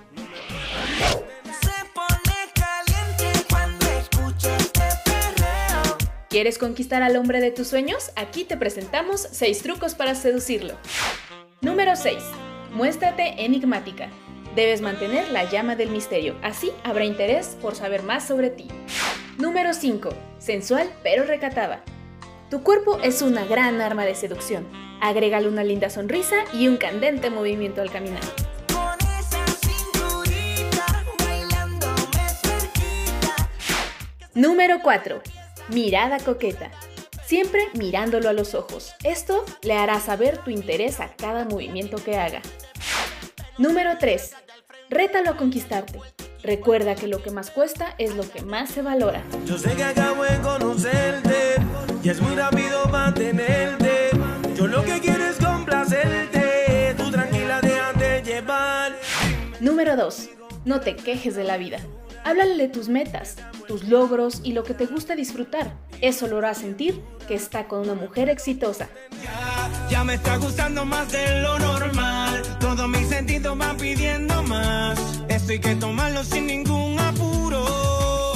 ¿Quieres conquistar al hombre de tus sueños? Aquí te presentamos 6 trucos para seducirlo. Número 6. Muéstrate enigmática. Debes mantener la llama del misterio, así habrá interés por saber más sobre ti. Número 5. Sensual pero recatada. Tu cuerpo es una gran arma de seducción. Agrégale una linda sonrisa y un candente movimiento al caminar. Número 4. Mirada coqueta. Siempre mirándolo a los ojos. Esto le hará saber tu interés a cada movimiento que haga. Número 3. Rétalo a conquistarte. Recuerda que lo que más cuesta es lo que más se valora. Yo sé que acabo de conocerte y es muy rápido mantenerte. Yo lo que quiero es complacerte. Tú tranquila, déjate llevar. Número 2. No te quejes de la vida. Háblale de tus metas, tus logros y lo que te gusta disfrutar. Eso lo hará sentir que está con una mujer exitosa. Ya me está gustando más de lo normal. Todos mis sentidos van pidiendo más. Esto hay que tomarlo sin ningún apuro.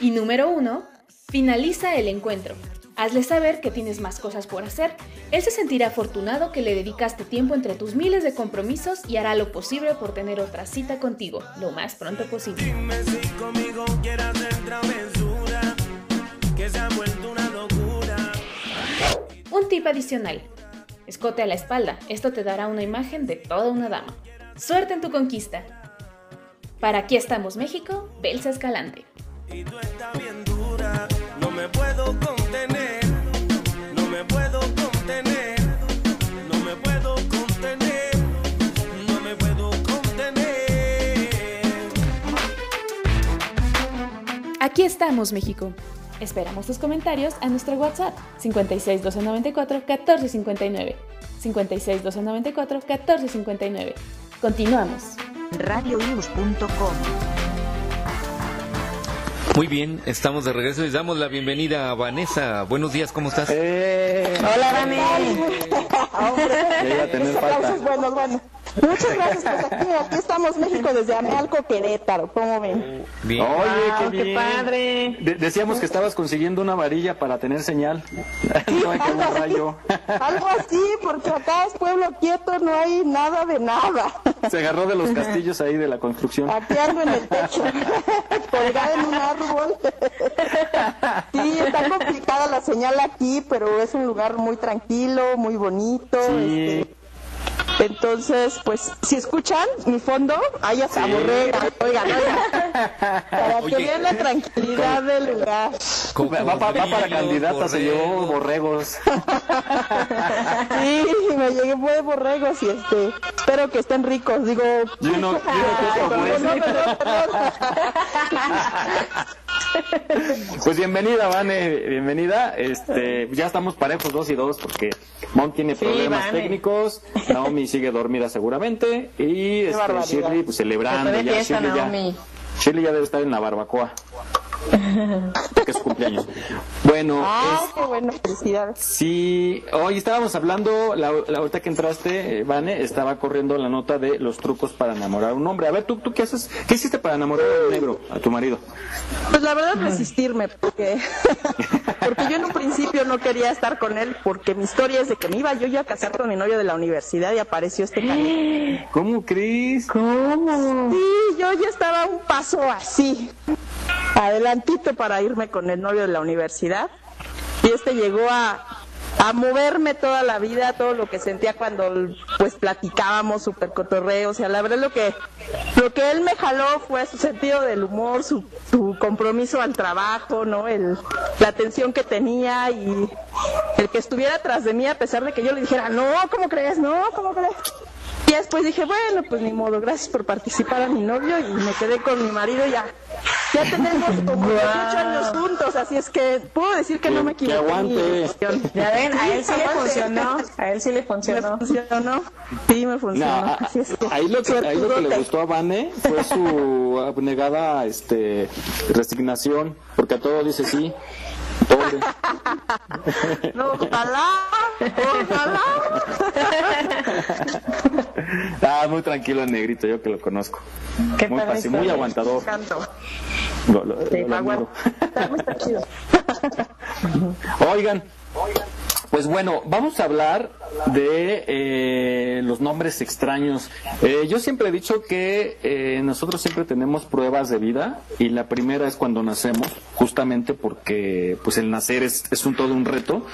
Y número 1. Finaliza el encuentro. Hazle saber que tienes más cosas por hacer. Él se sentirá afortunado que le dedicaste tiempo entre tus miles de compromisos y hará lo posible por tener otra cita contigo lo más pronto posible. Dime si conmigo quieres hacer travesura. Que se ha vuelto una locura. Un tip adicional. Escote a la espalda. Esto te dará una imagen de toda una dama. Suerte en tu conquista. Para aquí estamos México, Belsa Escalante. Y tú estás bien Aquí estamos, México. Esperamos tus comentarios a nuestro WhatsApp 56 294 1459. 56 294 1459. Continuamos. radionews.com Muy bien, estamos de regreso y damos la bienvenida a Vanessa. Buenos días, ¿cómo estás? Hola, Dani. <laughs> Ya iba a tener falta. Buenos, bueno. Muchas gracias, pues aquí, aquí estamos México desde Amealco, Querétaro, ¿cómo ven? Bien. Oye, Wow, qué padre. De- decíamos que estabas consiguiendo una varilla para tener señal. <laughs> no hay que algo un así. rayo. Algo así, porque acá es pueblo quieto, no hay nada de nada. Se agarró de los castillos ahí de la construcción. Aquí ando en el techo, <laughs> colgada en un árbol. Sí, está complicada la señal aquí, pero es un lugar muy tranquilo, muy bonito. este, entonces, pues, si escuchan mi fondo, ahí está Sí. borrega, oigan, oigan, para Oye. que vean la tranquilidad del lugar. Va, va- va para candidata, se llevó borregos. Sí, me llegué de borregos y este, espero que estén ricos, digo. Y uno- y uno <laughs> Pues bienvenida, Vane, bienvenida. Este, ya estamos parejos dos y dos porque Mon tiene Sí, problemas Vane. técnicos, Naomi sigue dormida seguramente y este. Shirley pues celebrando ya. Shirley ya. Shirley ya debe estar en la barbacoa. Porque es su cumpleaños. Bueno, Ah, es- qué bueno, felicidades. Sí, hoy estábamos hablando, la, la ahorita que entraste, eh, Vane, estaba corriendo la nota de los trucos para enamorar a un hombre. A ver, ¿tú, tú qué haces? ¿Qué hiciste para enamorar a un negro, a tu marido? Pues la verdad resistirme, porque <laughs> porque yo en un principio no quería estar con él, porque mi historia es de que me iba yo ya a casar con mi novio de la universidad y apareció este canijo. ¿Cómo crees? ¿Cómo? Sí, yo ya estaba un paso así, adelantito para irme con el novio de la universidad. Y este llegó a, a moverme toda la vida, todo lo que sentía cuando pues platicábamos, super cotorreo. O sea, la verdad lo que, lo que él me jaló fue su sentido del humor, su, su compromiso al trabajo, ¿no? El, la atención que tenía y el que estuviera atrás de mí a pesar de que yo le dijera, no, ¿cómo crees? No, ¿cómo crees? Y después dije, bueno, pues ni modo, gracias por participar a mi novio y me quedé con mi marido ya. Ya tenemos como 18 años juntos, así es que puedo decir que no me Que equivoqué. aguante. Ya ven, a él sí le funcionó. A él sí le Me funcionó. funcionó. Sí, me funcionó. a- así es que, ahí, lo que, ahí lo que le gustó a Vane fue su abnegada este, resignación, porque a todo dice sí. Pobre. <laughs> No, ojalá, ojalá. <laughs> muy tranquilo el negrito, yo que lo conozco. Qué muy fácil, muy aguantador. Lo- lo- Sí, lo aguantarme <laughs> está chido. Oigan, pues bueno, vamos a hablar de eh, los nombres extraños. Eh, yo siempre he dicho que eh, nosotros siempre tenemos pruebas de vida y la primera es cuando nacemos, justamente porque pues el nacer es, es un todo un reto.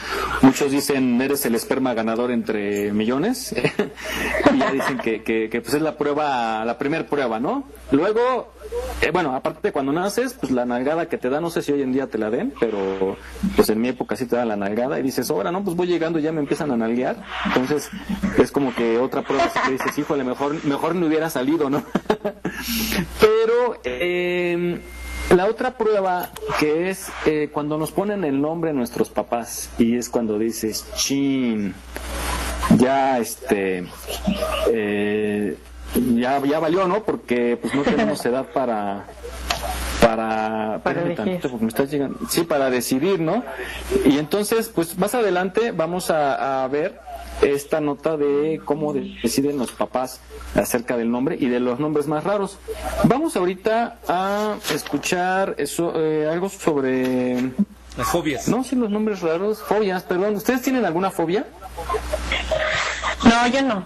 Muchos dicen eres el esperma ganador entre millones <laughs> y ya dicen que, que, que, pues es la prueba, la primera prueba, ¿no? Luego, eh, bueno, aparte cuando naces, pues la nalgada que te da, no sé si hoy en día te la den, pero pues en mi época sí te da la nalgada y dices, ahora no, pues voy llegando y ya me empiezan a nalguear. Entonces es como que otra prueba que dices, híjole, mejor, mejor no hubiera salido, ¿no? <laughs> pero eh, la otra prueba que es eh, cuando nos ponen el nombre nuestros papás y es cuando dices, chin, ya este eh, ya, ya valió, ¿no? Porque pues no tenemos <laughs> edad para para, Para tantito, porque me estás llegando, sí, para decidir, ¿no? Y entonces, pues más adelante vamos a, a ver esta nota de cómo de- deciden los papás acerca del nombre y de los nombres más raros. Vamos ahorita a escuchar eso, eh, algo sobre Las fobias. no, sí, los nombres raros, fobias, perdón. ¿Ustedes tienen alguna fobia? No, yo no.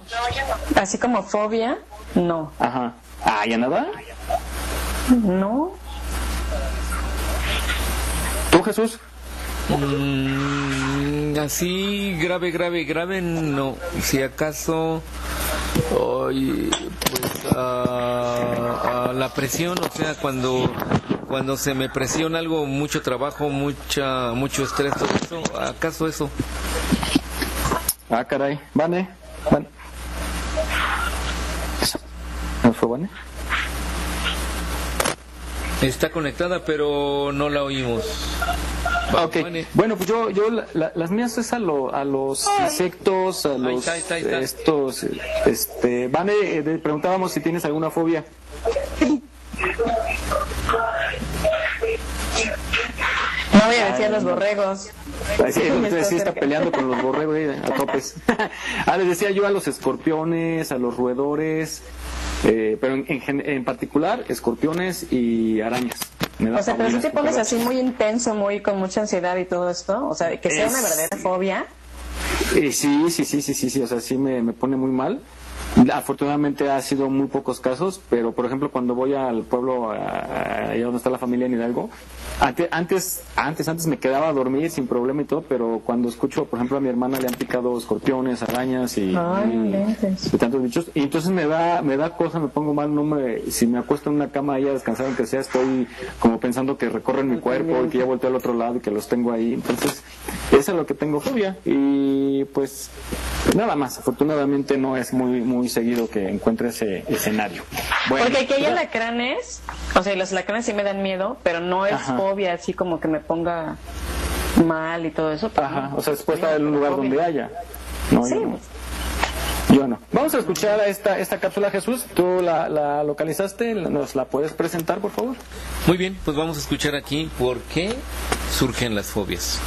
Así como fobia, no. Ajá. Ah, ¿ya nada? No. ¿Tú, Jesús? Mm, así grave, grave, grave, no. Si acaso, ay, pues a, a la presión, o sea, cuando cuando se me presiona algo, mucho trabajo, mucha, mucho estrés, todo eso, acaso eso. Ah, caray. Vane. Vane. Está conectada, pero no la oímos. Ok, bueno, pues yo, yo la- la- las mías es a, lo- a los insectos, a los está, ahí está, ahí está. estos, este, Vane, eh, preguntábamos si tienes alguna fobia. No voy a decir a los borregos. Sí, <laughs> está sí está peleando con los borregos ahí a topes. <laughs> ah, les decía yo a los escorpiones, a los roedores, eh, pero en, en en particular escorpiones y arañas. Me da O sea, pero si te pones así muy intenso, muy con mucha ansiedad y todo esto, o sea, que sea una verdadera fobia. Eh, sí, sí, sí, sí, sí, sí, o sea, sí me, me pone muy mal. Afortunadamente ha sido muy pocos casos, pero por ejemplo cuando voy al pueblo, allá donde está la familia en Hidalgo, ante- antes, antes, antes me quedaba a dormir sin problema y todo, pero cuando escucho, por ejemplo, a mi hermana le han picado escorpiones, arañas y, y- y tantos bichos, y entonces me da, me da cosa, me pongo mal, no me, si me acuesto en una cama ahí a descansar, aunque sea, estoy como pensando que recorren mi cuerpo y que ya volteo al otro lado y que los tengo ahí, entonces, eso es lo que tengo fobia, y pues, nada más, afortunadamente no es muy, muy seguido que encuentre ese escenario. Bueno, Porque aquí hay alacranes, o sea, los alacranes sí me dan miedo, pero no es Ajá. fobia así como que me ponga mal y todo eso. pues Ajá, no. o sea, después estar en un lugar Fobia. donde haya. No, Sí. yo no. Yo no. Vamos a escuchar a esta, esta cápsula, Jesús. ¿Tú la, la localizaste? ¿Nos la puedes presentar, por favor? Muy bien, pues vamos a escuchar aquí por qué surgen las fobias.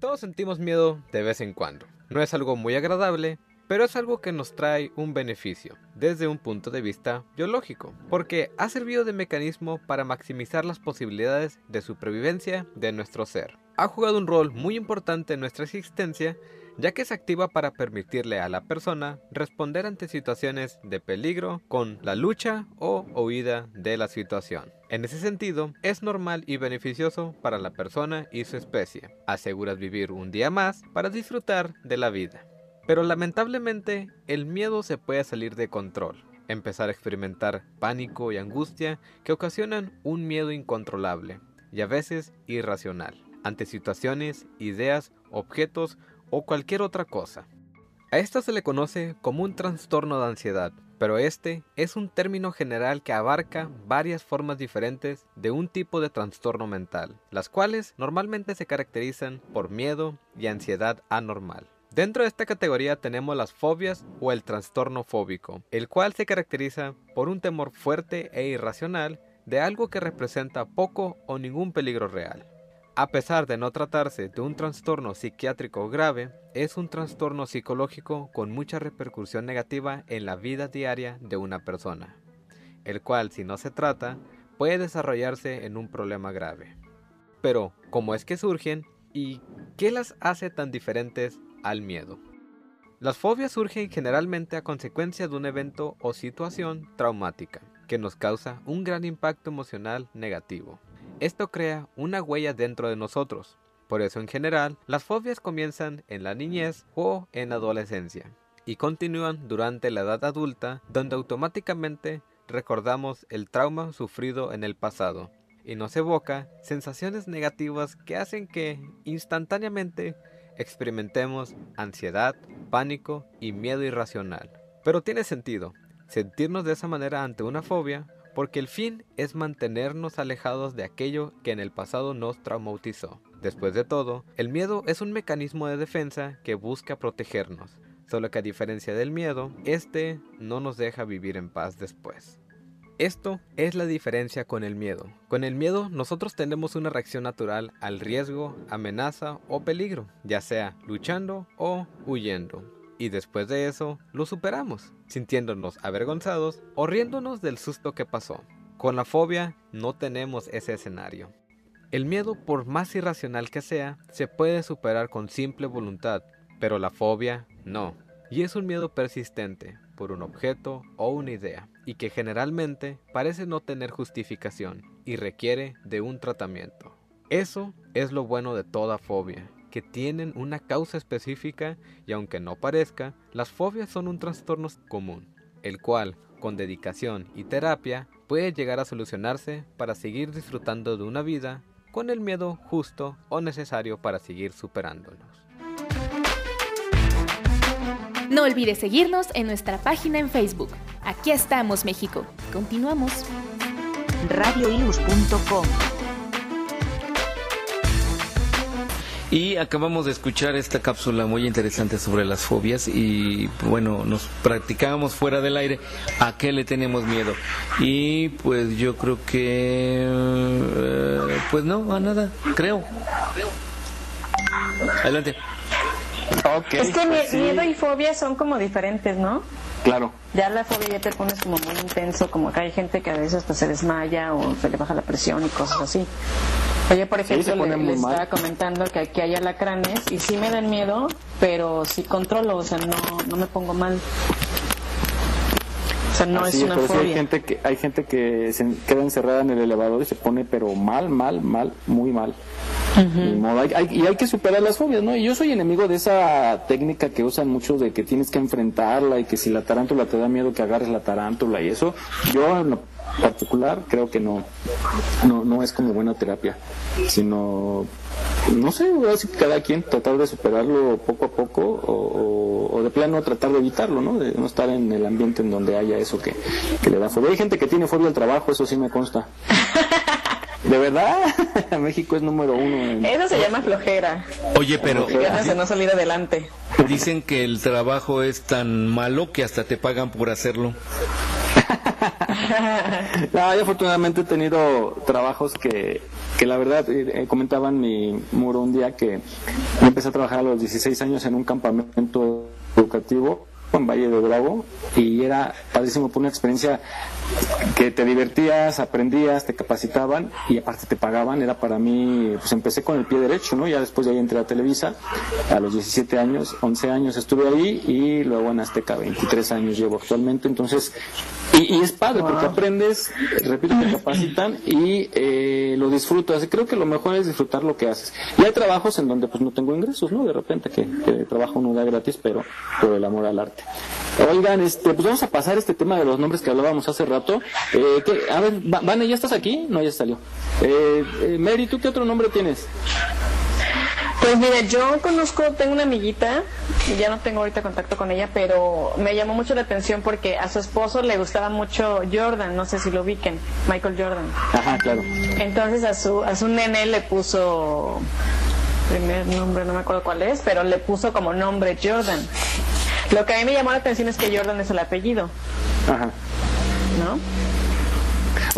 Todos sentimos miedo de vez en cuando. No es algo muy agradable, pero es algo que nos trae un beneficio desde un punto de vista biológico, porque ha servido de mecanismo para maximizar las posibilidades de supervivencia de nuestro ser. Ha jugado un rol muy importante en nuestra existencia, ya que se activa para permitirle a la persona responder ante situaciones de peligro con la lucha o huida de la situación. En ese sentido, es normal y beneficioso para la persona y su especie. Aseguras vivir un día más para disfrutar de la vida. Pero lamentablemente, el miedo se puede salir de control. Empezar a experimentar pánico y angustia que ocasionan un miedo incontrolable y a veces irracional ante situaciones, ideas, objetos o cualquier otra cosa. A esto se le conoce como un trastorno de ansiedad, pero este es un término general que abarca varias formas diferentes de un tipo de trastorno mental, las cuales normalmente se caracterizan por miedo y ansiedad anormal. Dentro de esta categoría tenemos las fobias o el trastorno fóbico, el cual se caracteriza por un temor fuerte e irracional de algo que representa poco o ningún peligro real. A pesar de no tratarse de un trastorno psiquiátrico grave, es un trastorno psicológico con mucha repercusión negativa en la vida diaria de una persona, el cual si no se trata puede desarrollarse en un problema grave. Pero, ¿cómo es que surgen y qué las hace tan diferentes al miedo? Las fobias surgen generalmente a consecuencia de un evento o situación traumática que nos causa un gran impacto emocional negativo. Esto crea una huella dentro de nosotros. Por eso en general, las fobias comienzan en la niñez o en la adolescencia y continúan durante la edad adulta donde automáticamente recordamos el trauma sufrido en el pasado y nos evoca sensaciones negativas que hacen que instantáneamente experimentemos ansiedad, pánico y miedo irracional. Pero tiene sentido sentirnos de esa manera ante una fobia porque el fin es mantenernos alejados de aquello que en el pasado nos traumatizó. Después de todo, el miedo es un mecanismo de defensa que busca protegernos, solo que a diferencia del miedo, este no nos deja vivir en paz después. Esto es la diferencia con el miedo. Con el miedo nosotros tenemos una reacción natural al riesgo, amenaza o peligro, ya sea luchando o huyendo. Y después de eso lo superamos, sintiéndonos avergonzados o riéndonos del susto que pasó. Con la fobia no tenemos ese escenario. El miedo, por más irracional que sea, se puede superar con simple voluntad, pero la fobia no. Y es un miedo persistente por un objeto o una idea, y que generalmente parece no tener justificación y requiere de un tratamiento. Eso es lo bueno de toda fobia, que tienen una causa específica y aunque no parezca, las fobias son un trastorno común, el cual, con dedicación y terapia, puede llegar a solucionarse para seguir disfrutando de una vida con el miedo justo o necesario para seguir superándonos. No olvides seguirnos en nuestra página en Facebook. Aquí estamos, México. Continuamos. radioius.com. Y acabamos de escuchar esta cápsula muy interesante sobre las fobias y bueno, nos practicábamos fuera del aire a qué le tenemos miedo. Y pues yo creo que eh, pues no, a nada, creo. Adelante. Es que pues mi- sí. miedo y fobia son como diferentes, ¿no? Claro. Ya la fobia ya te pones como muy intenso, como que hay gente que a veces hasta se desmaya o se le baja la presión y cosas así. Oye, por Sí, ejemplo, pone le, estaba comentando que aquí hay alacranes y sí me dan miedo, pero sí controlo, o sea, no, no me pongo mal. O sea, no Así es una pero sí hay gente que hay gente que se queda encerrada en el elevador y se pone pero mal, mal, mal, muy mal. Modo, hay- hay- y hay que superar las fobias, ¿no? Y yo soy enemigo de esa técnica que usan mucho de que tienes que enfrentarla y que si la tarántula te da miedo que agarres la tarántula y eso. Yo en lo particular creo que no, no, no es como buena terapia, sino, no sé, ahora sí que cada quien tratar de superarlo poco a poco o, o- o de plano tratar de evitarlo, ¿no? De no estar en el ambiente en donde haya eso que, que le da fobia. Hay gente que tiene fobia al trabajo, eso sí me consta. <laughs> ¿De verdad? <laughs> México es número uno. En... Eso se llama flojera. Oye, pero ganas de no salir adelante. dicen que el trabajo es tan malo que hasta te pagan por hacerlo. <laughs> <laughs> Afortunadamente he tenido trabajos que, que la verdad, eh, eh, comentaba en mi muro un día que yo empecé a trabajar a los 16 años en un campamento educativo en Valle de Bravo y era padrísimo por una experiencia que te divertías, aprendías, te capacitaban y aparte te pagaban, era para mí, pues empecé con el pie derecho, ¿no? Ya después de ahí entré a Televisa, a los 17 años, 11 años estuve ahí y luego en Azteca 23 años llevo actualmente, entonces, y, y es padre porque aprendes, repito, te capacitan y eh, lo disfrutas, creo que lo mejor es disfrutar lo que haces. Y hay trabajos en donde pues no tengo ingresos, ¿no? De repente que, que trabajo uno da gratis, pero por el amor al arte. Oigan, este, pues vamos a pasar este tema de los nombres que hablábamos hace rato. Eh, ¿qué? A ver, Va- Vane, ¿ya estás aquí? No, ya salió. Eh, eh, Mary, ¿tú qué otro nombre tienes? Pues mira, yo conozco, tengo una amiguita, ya no tengo ahorita contacto con ella, pero me llamó mucho la atención porque a su esposo le gustaba mucho Jordan, no sé si lo ubiquen, Michael Jordan. Ajá, claro. Entonces a su, a su nene le puso, primer nombre, no me acuerdo cuál es, pero le puso como nombre Jordan. Lo que a mí me llamó la atención es que Jordan es el apellido, Ajá. ¿no?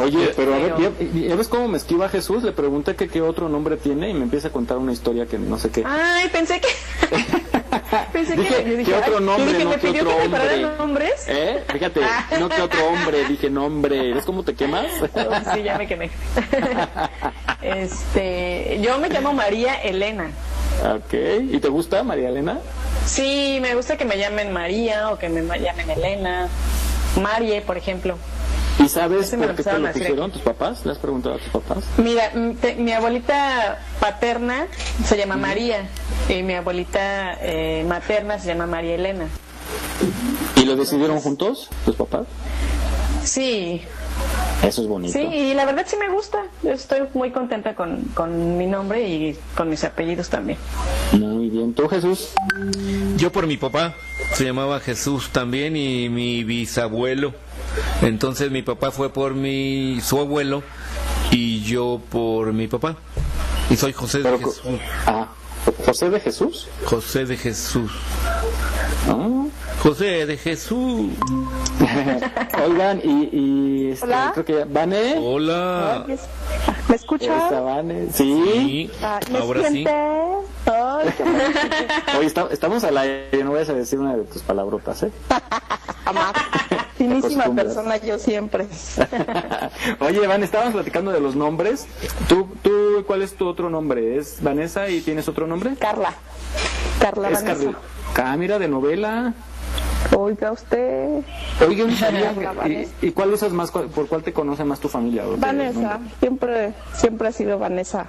Oye, pero a ver, ¿ya, ya ves cómo me esquiva Jesús? Le pregunté que qué otro nombre tiene y me empieza a contar una historia que no sé qué. Ay, pensé que... <laughs> pensé Dije, que... yo ¿qué otro nombre, dije, no me qué pidió otro que me parara hombre? nombres. ¿Eh? Fíjate, <laughs> no que otro hombre, dije nombre. ¿Ves cómo te quemas? <laughs> Oh, sí, ya me quemé. este, yo me llamo María Elena. ok, ¿y te gusta María Elena? Sí, me gusta que me llamen María o que me llamen Elena. Marie, por ejemplo. ¿Y sabes por qué te lo pusieron tus papás? ¿Le has preguntado a tus papás? Mira, te- mi abuelita paterna se llama María y mi abuelita eh, materna se llama María Elena. ¿Y lo decidieron juntos, tus papás? Sí, Eso es bonito. sí, y la verdad sí me gusta. Estoy muy contenta con, con mi nombre y con mis apellidos también. Muy bien. ¿Tú, Jesús? Yo por mi papá, se llamaba Jesús también y mi bisabuelo. Entonces mi papá fue por mi su abuelo y yo por mi papá. Y soy José de Pero Jesús. Ah, ¿José de Jesús? José de Jesús. Ah. José de Jesús. <laughs> Oigan, y, y este, Hola. creo que ¿Vane? Hola. ¿Me escuchas? ¿Está Vane? Sí. Sí, Ah, ¿Me ahora sí. sientes? Ay. Oye, está- estamos al aire, no vayas a decir una de tus palabrotas, ¿eh? <laughs> Jamás. Finísima persona yo siempre. <laughs> <laughs> Oye, Van, estábamos platicando de los nombres. ¿Tú, tú, cuál es tu otro nombre? ¿Es Vanessa y tienes otro nombre? Carla. Carla es Vanessa. Carla. Ah, mira, de novela. Oiga usted. Carla ¿Y, y cuál usas más? ¿Por cuál te conoce más tu familia? ¿O qué Vanessa. Siempre, siempre ha sido Vanessa.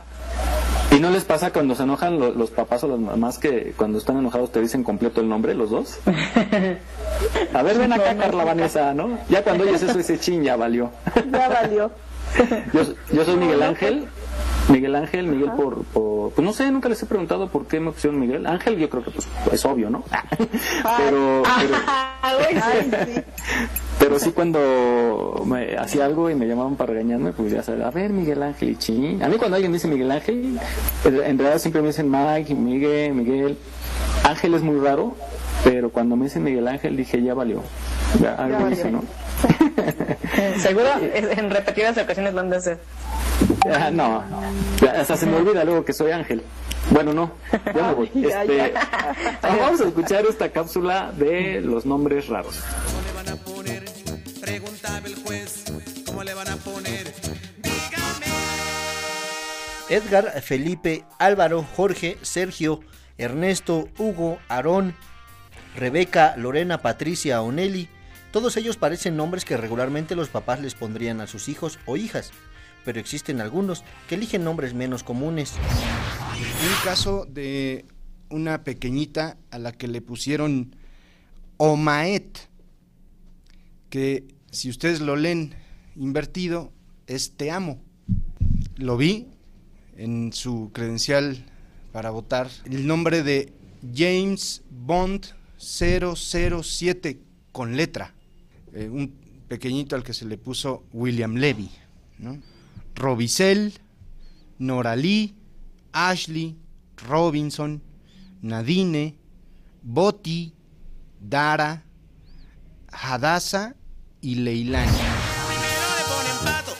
¿Y no les pasa cuando se enojan lo- los, papás o las mamás que cuando están enojados te dicen completo el nombre, los dos? <laughs> A ver, ven acá, No, no, Carla no. Vanessa, ¿no? Ya cuando oyes eso, ese chin ya valió. <laughs> Ya valió. Yo, yo soy Miguel Ángel. Miguel Ángel, Miguel por, por- Pues no sé, nunca les he preguntado por qué me pusieron Miguel. Ángel yo creo que pues, es obvio, ¿no? <laughs> pero, pero, Ay, <laughs> sí. Pero sí cuando me hacía algo y me llamaban para regañarme, pues ya sabes, a ver Miguel Ángel y ching. A mí cuando alguien dice Miguel Ángel, en realidad siempre me dicen Mike, Miguel, Miguel. Ángel es muy raro, pero cuando me dicen Miguel Ángel dije ya valió. Ya, algo valió. hice, ¿no? <laughs> Seguro en repetidas ocasiones lo han de hacer. <laughs> Ah, no, ya, hasta se me olvida luego que soy Ángel. Bueno, no, ya me voy. <laughs> Este, ya. <laughs> vamos a escuchar esta cápsula de los nombres raros. Preguntaba el juez, ¿cómo le van a poner? Edgar, Felipe, Álvaro, Jorge, Sergio, Ernesto, Hugo, Aarón, Rebeca, Lorena, Patricia o Nelly, todos ellos parecen nombres que regularmente los papás les pondrían a sus hijos o hijas, pero existen algunos que eligen nombres menos comunes. Un caso de una pequeñita a la que le pusieron Omaet, que si ustedes lo leen invertido es Te amo. Lo vi en su credencial para votar. El nombre de James Bond 007 con letra. Eh, un pequeñito al que se le puso William Levy. ¿no? Robicel, Noralí, Ashley, Robinson, Nadine, Boti, Dara, Hadassah y Leilani.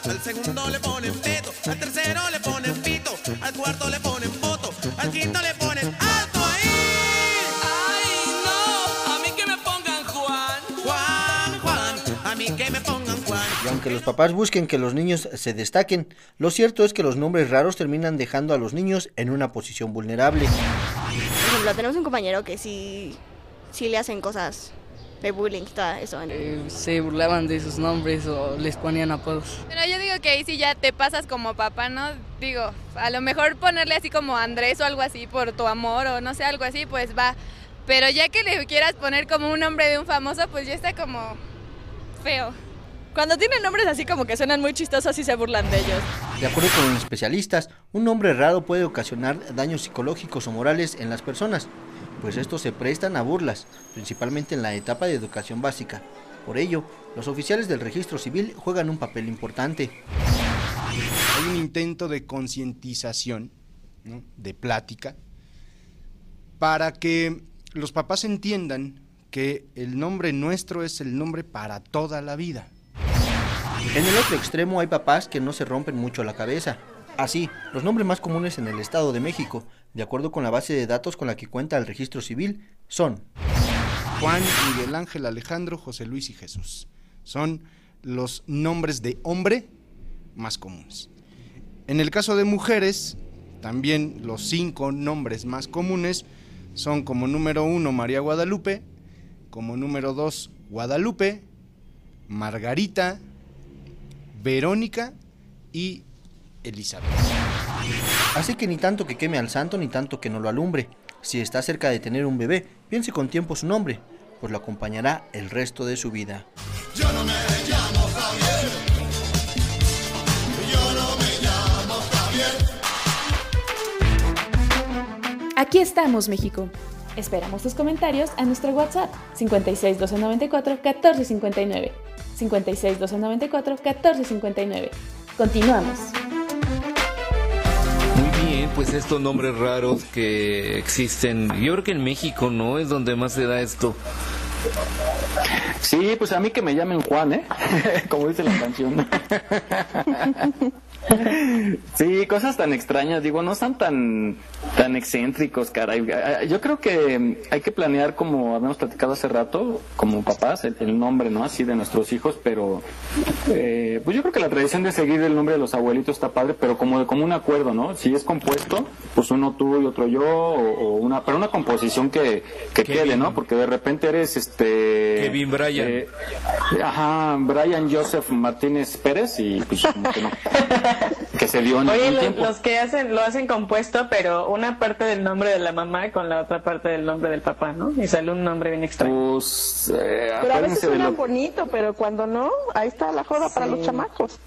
Al segundo le ponen peto, al tercero le ponen pito, al cuarto le ponen poto, al quinto le ponen alto aunque los papás busquen que los niños se destaquen, lo cierto es que los nombres raros terminan dejando a los niños en una posición vulnerable. Por ejemplo, tenemos un compañero que sí, sí le hacen cosas de bullying y todo eso. se burlaban de sus nombres o les ponían apodos. Pero yo digo que ahí sí ya te pasas como papá, ¿no? Digo, a lo mejor ponerle así como Andrés o algo así por tu amor o no sé, algo así, pues va. Pero ya que le quieras poner como un nombre de un famoso, pues ya está como feo. Cuando tienen nombres así como que suenan muy chistosos y se burlan de ellos. De acuerdo con los especialistas, un nombre raro puede ocasionar daños psicológicos o morales en las personas, pues estos se prestan a burlas, principalmente en la etapa de educación básica. Por ello, los oficiales del registro civil juegan un papel importante. Hay un intento de concientización, ¿no? de plática, para que los papás entiendan que el nombre nuestro es el nombre para toda la vida. En el otro extremo hay papás que no se rompen mucho la cabeza. Así, los nombres más comunes en el Estado de México, de acuerdo con la base de datos con la que cuenta el registro civil, son Juan, Miguel Ángel, Alejandro, José Luis y Jesús. Son los nombres de hombre más comunes. En el caso de mujeres, también los cinco nombres más comunes son como número uno María Guadalupe, como número dos Guadalupe, Margarita, Verónica y Elizabeth. Así que ni tanto que queme al santo ni tanto que no lo alumbre. Si está cerca de tener un bebé, piense con tiempo su nombre, pues lo acompañará el resto de su vida. Yo no me llamo Javier. Yo no me llamo Javier. Aquí estamos, México. Esperamos tus comentarios a nuestro WhatsApp 56 294 1459. 56 294 1459. Continuamos. Muy bien, pues estos nombres raros que existen, yo creo que en México no es donde más se da esto. Sí, pues a mí que me llamen Juan, ¿eh? <laughs> Como dice la canción. <laughs> Sí, cosas tan extrañas, digo, no están tan tan excéntricos, caray. Yo creo que hay que planear, como habíamos platicado hace rato, como papás, el, el nombre, ¿no? Así de nuestros hijos, pero eh, pues yo creo que la tradición de seguir el nombre de los abuelitos está padre, pero como de común acuerdo, ¿no? Si es compuesto, pues uno tú y otro yo, o, o una, pero una composición que, que quede, ¿no? Porque de repente eres este... Kevin Bryan. eh, ajá, Brian Joseph Martínez Pérez y pues como que no. <laughs> que se dio en Oye, algún lo- tiempo. los que hacen lo hacen compuesto, pero una parte del nombre de la mamá con la otra parte del nombre del papá, ¿no? Y sale un nombre bien extraño. Pues, eh, Pero a veces suena lo- bonito, pero cuando no, ahí está la joda para los chamacos.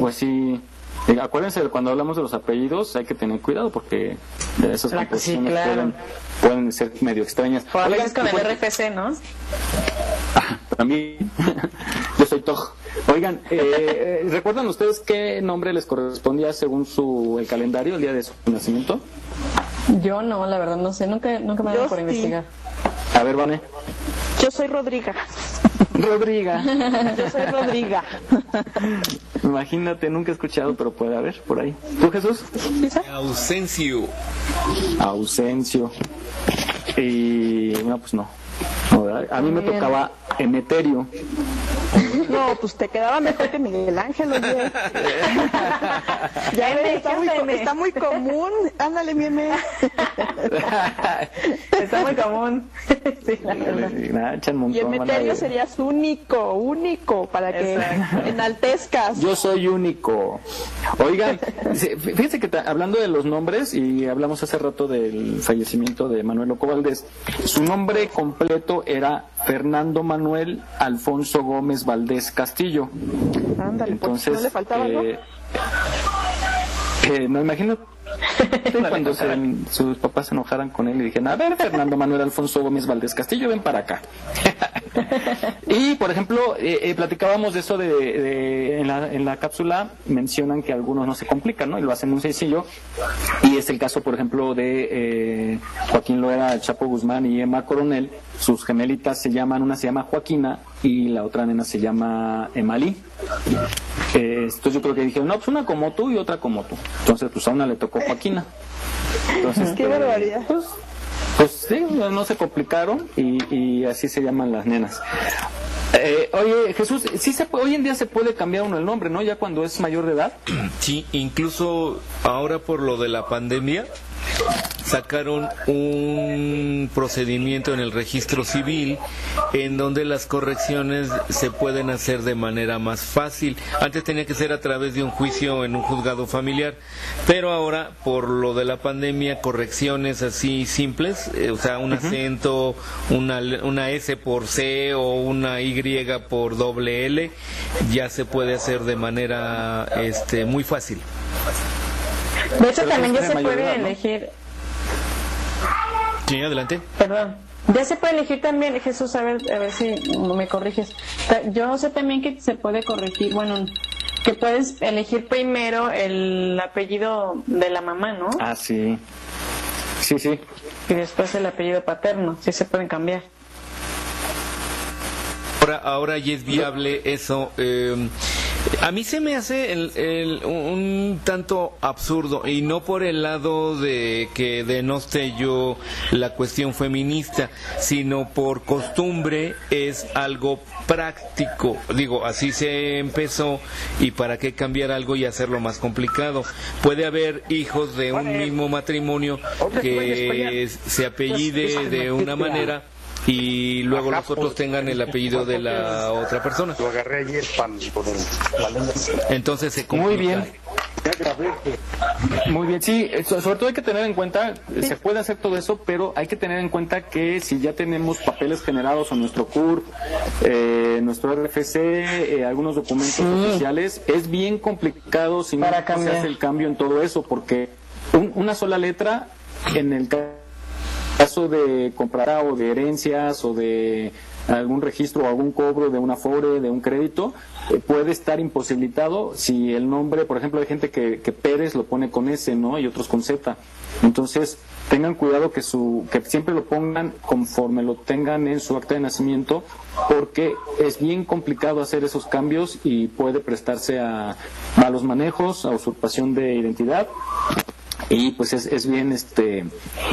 Pues sí. Eh, Acuérdense, de cuando hablamos de los apellidos hay que tener cuidado porque de esas que sí, composiciones claro. pueden, pueden ser medio extrañas. O a Oigan, veces con el pues, RFC, ¿no? <laughs> Para mí, <laughs> yo soy Toj. Oigan, eh, eh, ¿recuerdan ustedes qué nombre les correspondía según su el calendario, el día de su nacimiento? Yo no, la verdad no sé, nunca, nunca me ha dado por sí. investigar. A ver, Vane. Yo soy Rodriga. Rodriga. <laughs> Yo soy Rodriga. Imagínate, nunca he escuchado, pero puede haber por ahí. ¿Tú, Jesús? Ausencio. Ausencio. Y no, pues no. A mí me tocaba Emeterio. No, pues te quedaba mejor que Miguel Ángel, oye. ya ves, está muy, está muy común. Ándale, mi M. Está muy común. sí, la verdad. Y el montón, van a meterio ver. serías único, único, para que Exacto. enaltezcas. Yo soy único. Oigan, fíjense que hablando de los nombres, y hablamos hace rato del fallecimiento de Manuel Oco Valdés, su nombre completo era Fernando Manuel Alfonso Gómez Valdés Castillo. Ándale, pues, Entonces, no le faltaba, ¿no? eh, eh, no imagino <laughs> cuando se- sus papás se enojaran con él y dijeron, a ver, Fernando Manuel Alfonso Gómez Valdés Castillo, ven para acá. <laughs> y, por ejemplo, eh, eh, platicábamos de eso de, de- en, la, en la cápsula, mencionan que algunos no se complican, ¿no? Y lo hacen muy sencillo. Y es el caso, por ejemplo, de eh, Joaquín Loera, Chapo Guzmán y Emma Coronel. Sus gemelitas se llaman, una se llama Joaquina y la otra nena se llama Emalí. Eh, entonces yo creo que dijeron, no, pues una como tú y otra como tú. Entonces, pues a una le tocó Joaquina. Entonces, <laughs> Qué eh, barbaridad. Pues, pues sí, no, no se complicaron y, y así se llaman las nenas. Eh, oye, Jesús, sí se puede- hoy en día se puede cambiar uno el nombre, ¿no? Ya cuando es mayor de edad. Sí, incluso ahora por lo de la pandemia sacaron un procedimiento en el registro civil en donde las correcciones se pueden hacer de manera más fácil. Antes tenía que ser a través de un juicio en un juzgado familiar, pero ahora por lo de la pandemia correcciones así simples, eh, o sea, un acento, una, una S por C o una Y por doble L, ya se puede hacer de manera este, muy fácil. De hecho, Pero también ya se mayor puede edad, ¿no? elegir, Sí, adelante. perdón, ya se puede elegir también, Jesús, a ver, a ver si me corriges. Yo sé también que se puede corregir, bueno, que puedes elegir primero el apellido de la mamá, ¿no? Ah, sí. Sí, sí. Y después el apellido paterno, sí se pueden cambiar. Ahora, ahora ya es viable eso. eh, a mí se me hace el- el- un tanto absurdo y no por el lado de que denoste yo la cuestión feminista, sino por costumbre es algo práctico. Digo, así se empezó y para qué cambiar algo y hacerlo más complicado. Puede haber hijos de un mismo matrimonio que se apellide de una manera y luego los otros tengan el apellido de la otra persona. Lo agarré ayer para Entonces se Muy complica. bien. Muy bien, sí, so- sobre todo hay que tener en cuenta, eh, se puede hacer todo eso, pero hay que tener en cuenta que si ya tenemos papeles generados en nuestro CURP, eh, nuestro RFC, eh, algunos documentos oficiales, es bien complicado si no se hace el cambio en todo eso, porque un- una sola letra en el ca- caso de comprar o de herencias o de algún registro o algún cobro de una FORE, de un crédito, eh, puede estar imposibilitado si el nombre, por ejemplo, hay gente que, que Pérez lo pone con S, ¿no? Y otros con Z. Entonces, tengan cuidado que su que siempre lo pongan conforme lo tengan en su acta de nacimiento, porque es bien complicado hacer esos cambios y puede prestarse a malos manejos, a usurpación de identidad y pues es, es bien este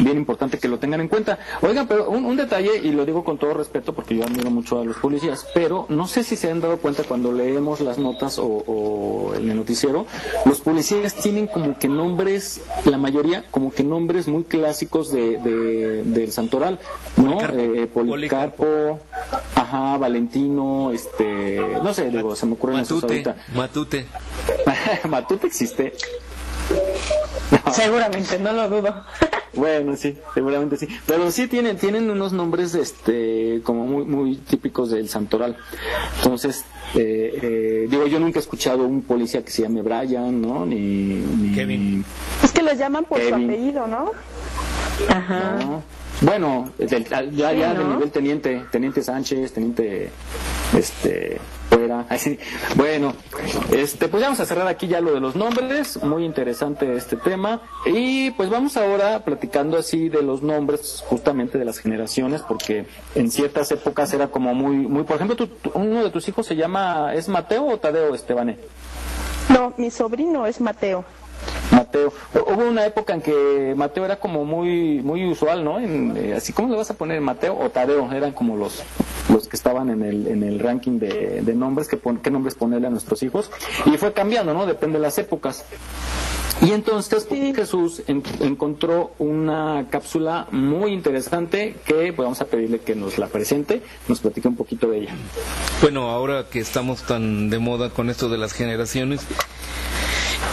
bien importante que lo tengan en cuenta. Oigan pero un, un detalle y lo digo con todo respeto porque yo admiro mucho a los policías pero no sé si se han dado cuenta cuando leemos las notas o, o en el noticiero los policías tienen como que nombres la mayoría como que nombres muy clásicos de, de- del santoral no Eh, Policarpo ajá Valentino este no sé digo se me ocurren Matute, ahorita. Matute. <laughs> Matute existe Seguramente, no lo dudo. <laughs> Bueno, sí, seguramente sí. Pero sí tienen, tienen unos nombres este como muy, muy típicos del santoral. Entonces, eh, eh, digo, yo nunca he escuchado un policía que se llame Brian, ¿no? Ni, ni Kevin. Es que los llaman por su apellido, ¿no? Ajá. ¿no? Bueno, del- ya, ya Sí, de ¿no? nivel teniente, teniente Sánchez, teniente este <laughs> Bueno, este pues vamos a cerrar aquí ya lo de los nombres, muy interesante este tema y pues vamos ahora platicando así de los nombres justamente de las generaciones porque en ciertas épocas era como muy muy por ejemplo tú- uno de tus hijos se llama es Mateo o Tadeo Estebane. No, mi sobrino es Mateo. Mateo. Hubo una época en que Mateo era como muy muy usual, ¿no? En, eh, así, ¿cómo le vas a poner Mateo o Tadeo? Eran como los los que estaban en el, en el ranking de, de nombres, que pon- qué nombres ponerle a nuestros hijos. Y fue cambiando, ¿no? Depende de las épocas. Y entonces Jesús en- encontró una cápsula muy interesante que pues, vamos a pedirle que nos la presente, nos platique un poquito de ella. Bueno, ahora que estamos tan de moda con esto de las generaciones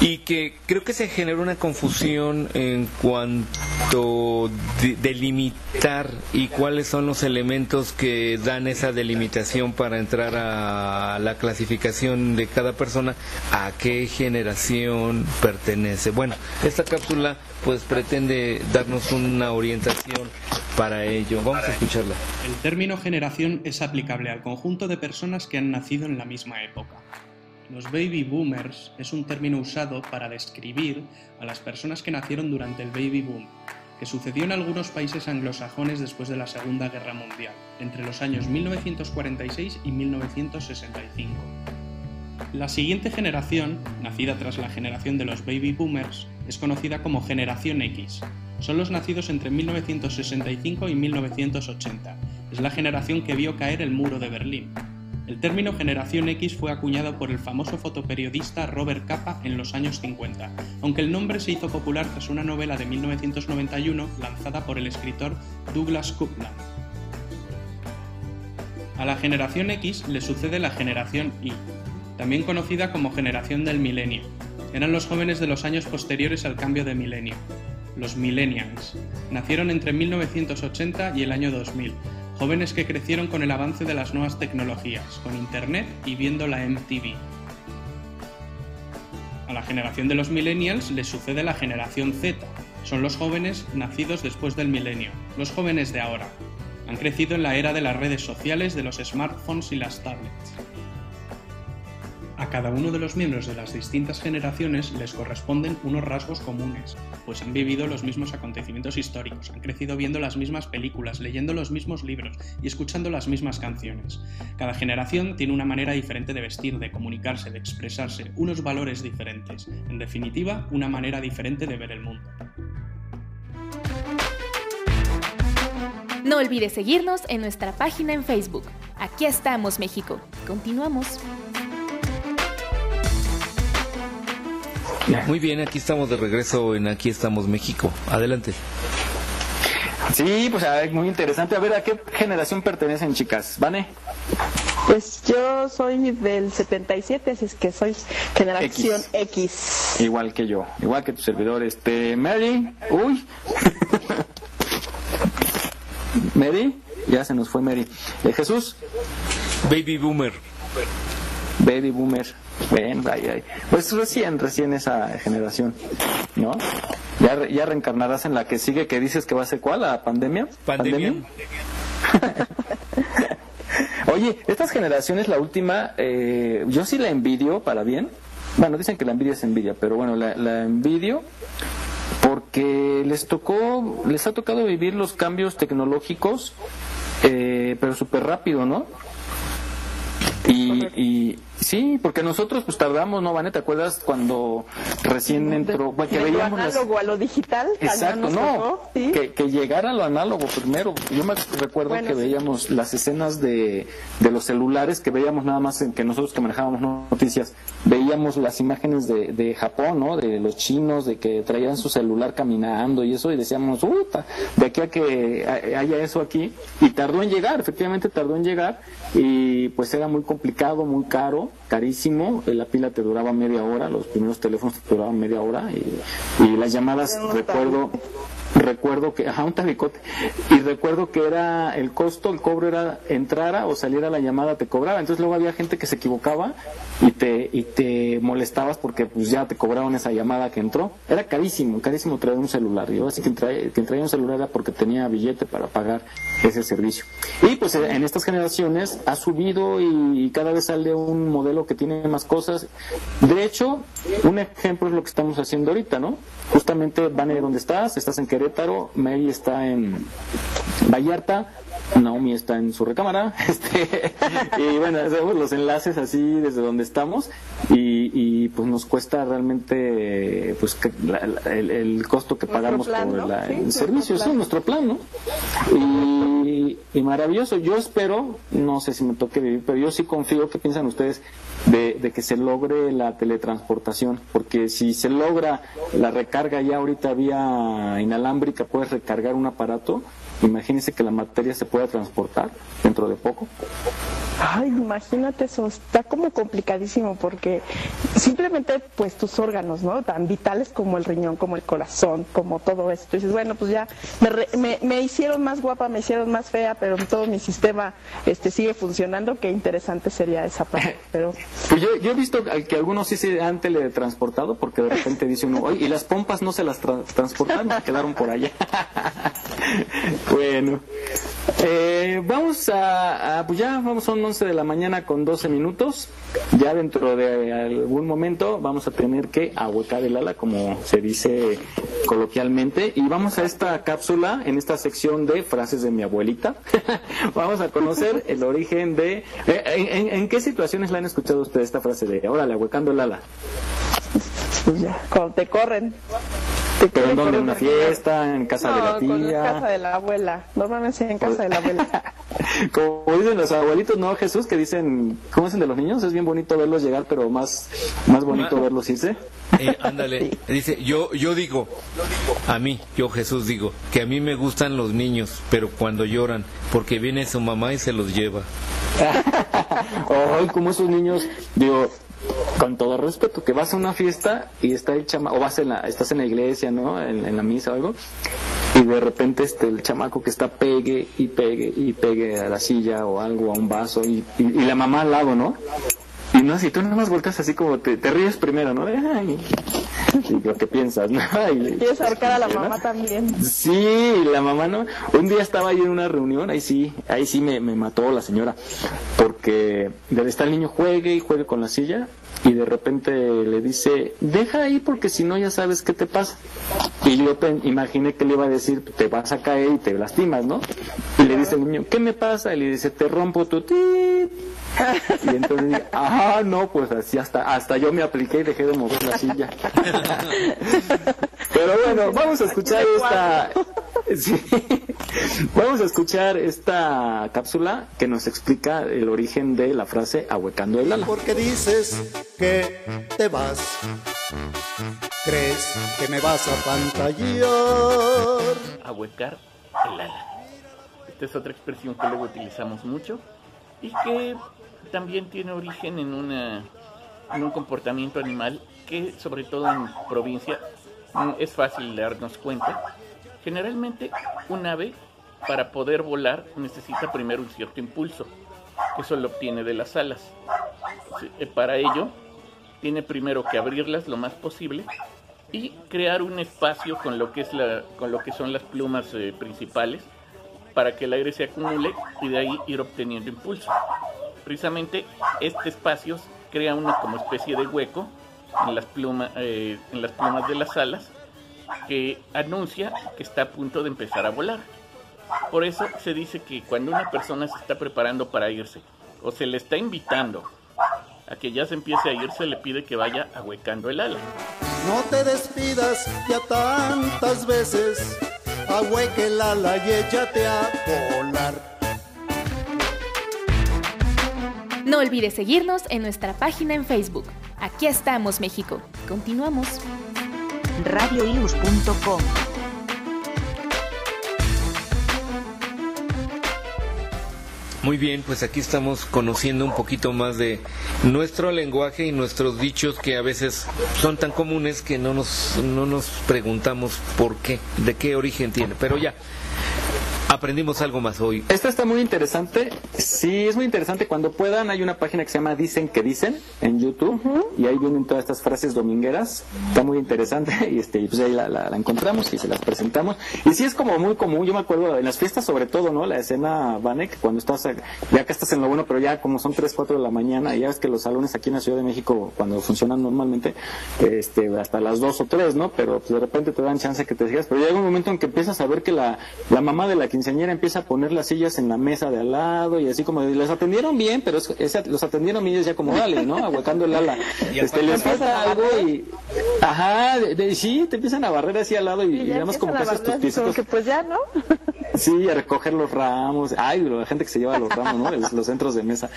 y que creo que se generó una confusión en cuanto de- delimitar y cuáles son los elementos que dan esa delimitación para entrar a la clasificación de cada persona a qué generación pertenece. Bueno, esta cápsula pues pretende darnos una orientación para ello. Vamos a escucharla. El término generación es aplicable al conjunto de personas que han nacido en la misma época. Los baby boomers es un término usado para describir a las personas que nacieron durante el baby boom, que sucedió en algunos países anglosajones después de la Segunda Guerra Mundial, entre los años 1946 y 1965. La siguiente generación, nacida tras la generación de los baby boomers, es conocida como generación X. Son los nacidos entre 1965 y 1980. Es la generación que vio caer el muro de Berlín. El término generación X fue acuñado por el famoso fotoperiodista Robert Capa en los años 50, aunque el nombre se hizo popular tras una novela de 1991 lanzada por el escritor Douglas Coupland. A la generación X le sucede la generación Y, también conocida como generación del milenio. Eran los jóvenes de los años posteriores al cambio de milenio, los millennials. Nacieron entre 1980 y el año 2000, jóvenes que crecieron con el avance de las nuevas tecnologías, con Internet y viendo la MTV. A la generación de los millennials le sucede la generación Z. Son los jóvenes nacidos después del milenio, los jóvenes de ahora. Han crecido en la era de las redes sociales, de los smartphones y las tablets. A cada uno de los miembros de las distintas generaciones les corresponden unos rasgos comunes, pues han vivido los mismos acontecimientos históricos, han crecido viendo las mismas películas, leyendo los mismos libros y escuchando las mismas canciones. Cada generación tiene una manera diferente de vestir, de comunicarse, de expresarse, unos valores diferentes, en definitiva, una manera diferente de ver el mundo. No olvides seguirnos en nuestra página en Facebook. Aquí estamos, México. Continuamos. <laughs> Muy bien, aquí estamos de regreso en Aquí estamos México. Adelante. Sí, pues a ver, muy interesante. A ver, ¿a qué generación pertenecen, chicas? ¿Vane? Pues yo soy del 77, así es que soy generación X. Igual que yo, igual que tu servidor. Este, Mary, uy. <laughs> Mary, ya se nos fue Mary. Eh, Jesús. Baby Boomer. Baby Boomer. Ven, ay, ay. Pues recién, recién esa generación, ¿no? Ya, ya reencarnarás en la que sigue, que dices que va a ser cuál, la pandemia. Pandemia. <laughs> Oye, estas generaciones, la última, eh, yo sí la envidio para bien. Bueno, dicen que la envidia es envidia, pero bueno, la, la envidio porque les tocó, les ha tocado vivir los cambios tecnológicos, eh, pero súper rápido, ¿no? Y, y sí, porque nosotros pues tardamos, ¿no, Vané? ¿Te acuerdas cuando recién entró? Bueno, que lo veíamos las- análogo a lo digital. Exacto, no, tocó, ¿sí? que, que llegara lo análogo primero. Yo me recuerdo Bueno, que sí. veíamos las escenas de, de los celulares, que veíamos nada más en que nosotros que manejábamos noticias, veíamos las imágenes de, de Japón, ¿no? De los chinos, de que traían su celular caminando y eso, y decíamos, "Uta, de aquí a que ha- haya eso aquí, y tardó en llegar, efectivamente tardó en llegar, y pues era muy complicado, muy caro, carísimo, la pila te duraba media hora, los primeros teléfonos te duraban media hora, y, y las llamadas, recuerdo, recuerdo que, ajá, un tabicote, y recuerdo que era el costo, el cobro era entrara o saliera la llamada te cobraba, entonces luego había gente que se equivocaba y te, y te molestabas porque pues ya te cobraron esa llamada que entró, era carísimo, carísimo traer un celular, yo así que traía, un celular era porque tenía billete para pagar ese servicio. Y pues en estas generaciones ha subido y cada vez sale un modelo que tiene más cosas, de hecho, un ejemplo es lo que estamos haciendo ahorita, ¿no? Justamente van a ir donde estás, estás en Querétaro, Mary está en Vallarta, Naomi está en su recámara, <laughs> este, y bueno, hacemos los enlaces así desde donde estamos y, y, pues nos cuesta realmente pues que la- la- el, el costo que pagamos plan, por ¿no? la- Sí, el servicio, sí, nuestro plan, ¿no? Y, y maravilloso, yo espero, no sé si me toque vivir, pero yo sí confío, ¿qué piensan ustedes? De, de que se logre la teletransportación, porque si se logra la recarga ya ahorita vía inalámbrica, puedes recargar un aparato, imagínense que la materia se pueda transportar dentro de poco. Ay, imagínate eso, está como complicadísimo porque simplemente pues tus órganos, ¿no? Tan vitales como el riñón, como el corazón, como todo esto. Y dices, bueno, pues ya me, re- me, me hicieron más guapa, me hicieron más fea, pero todo mi sistema este sigue funcionando. Qué interesante sería esa parte. <laughs> Pero Pues yo, yo he visto que algunos sí se han teletransportado porque de repente dice uno, oye, y las pompas no se las tra- transportaron, quedaron por allá. <laughs> bueno, eh, vamos a, a- pues ya vamos, son 11 de la mañana con 12 minutos. Ya dentro de algún momento vamos a tener que ahuecar el ala, como se dice coloquialmente. Y vamos a esta cápsula, en esta sección de frases de mi abuelita. <laughs> vamos a conocer el origen de... eh, ¿en, qué situaciones la han escuchado ustedes esta frase de, órale, ahuecando el ala? pues ya, te corren. ¿Pero en dónde? ¿En una fiesta? ¿En casa de la No, con la tía? casa de la abuela. Normalmente en casa de la abuela. <laughs> Como dicen los abuelitos, ¿no, Jesús? Que dicen, ¿cómo dicen de los niños? Es bien bonito verlos llegar, pero más, más bonito verlos irse. Eh, ándale, <laughs> dice, yo, yo digo, a mí, yo Jesús digo, que a mí me gustan los niños, pero cuando lloran, porque viene su mamá y se los lleva. <laughs> Ay, como esos niños, digo, con todo respeto, que vas a una fiesta y está el chamaco, o vas en la, estás en la iglesia, ¿no? En, la misa o algo, y de repente este, el chamaco que está pegue y pegue y pegue a la silla o algo, a un vaso, y, y, y la mamá al lado, ¿no? Y no, si tú nada más volteas así como te, te ríes primero, ¿no? Ay, y lo que piensas, ¿no? <laughs> Y- Quieres ahorcar a la mamá también. Sí, la mamá no. Un día estaba yo en una reunión, ahí sí, ahí sí me, me mató la señora, porque debe estar el niño juegue y juegue con la silla y de repente le dice, deja ahí porque si no ya sabes qué te pasa. Y yo pe- imaginé que le iba a decir, te vas a caer y te lastimas, ¿no? Y le dice el niño, ¿qué me pasa? Y le dice, te rompo tu tit. Y entonces dije, ah, no, pues así hasta, hasta yo me apliqué y dejé de mover la silla. Pero bueno, vamos a escuchar esta. Sí. Vamos a escuchar esta cápsula que nos explica el origen de la frase ahuecando el ala. Porque dices que te vas. ¿Crees que me vas a pantallar? ahuecar el ala. Esta es otra expresión que luego utilizamos mucho y que también tiene origen en, una, en un comportamiento animal que sobre todo en provincia mm, es fácil darnos cuenta. Generalmente un ave para poder volar necesita primero un cierto impulso, que eso lo obtiene de las alas. Eh, Para ello tiene primero que abrirlas lo más posible y crear un espacio con lo que es la, con lo que son las plumas eh, principales para que el aire se acumule y de ahí ir obteniendo impulso. Precisamente este espacio crea una como especie de hueco en las eh, en las plumas de las alas que anuncia que está a punto de empezar a volar. Por eso se dice que cuando una persona se está preparando para irse o se le está invitando a que ya se empiece a ir, se le pide que vaya ahuecando el ala. No te despidas ya tantas veces. Ahueque ala y échate a volar. No olvides seguirnos en nuestra página en Facebook. Aquí estamos, México. Continuamos. radioius.com Muy bien, pues aquí estamos conociendo un poquito más de nuestro lenguaje y nuestros dichos que a veces son tan comunes que no nos, no nos preguntamos por qué, de qué origen tiene. Pero ya, aprendimos algo más hoy. Esta está muy interesante. Sí, es muy interesante. Cuando puedan, hay una página que se llama Dicen que Dicen en YouTube. Y ahí vienen todas estas frases domingueras. Está muy interesante. <laughs> Y este, pues ahí la, la- la encontramos y se las presentamos. Y sí es como muy común. Yo me acuerdo en las fiestas, sobre todo, ¿no? La escena, Vanek, cuando estás, ya acá estás en lo bueno, pero ya como son 3, 4 de la mañana. Y ya ves que los salones aquí en la Ciudad de México, cuando funcionan normalmente, este, hasta las 2 o 3, ¿no? Pero pues, de repente te dan chance que te sigas. Pero llega un momento en que empiezas a ver que la, la mamá de la quinceañera empieza a poner las sillas en la mesa de al lado y así como de, les atendieron bien, pero es- es- los atendieron bien y ya como dale, ¿no? Ahuecando el ala. <laughs> Este, les falta algo y ajá, de, de- sí, te empiezan a barrer así al lado y, y más como que haces tus piecitos. pues ya, ¿no? <laughs> Sí, a recoger los ramos. Ay, la gente que se lleva los ramos, ¿no? Los, los centros de mesa.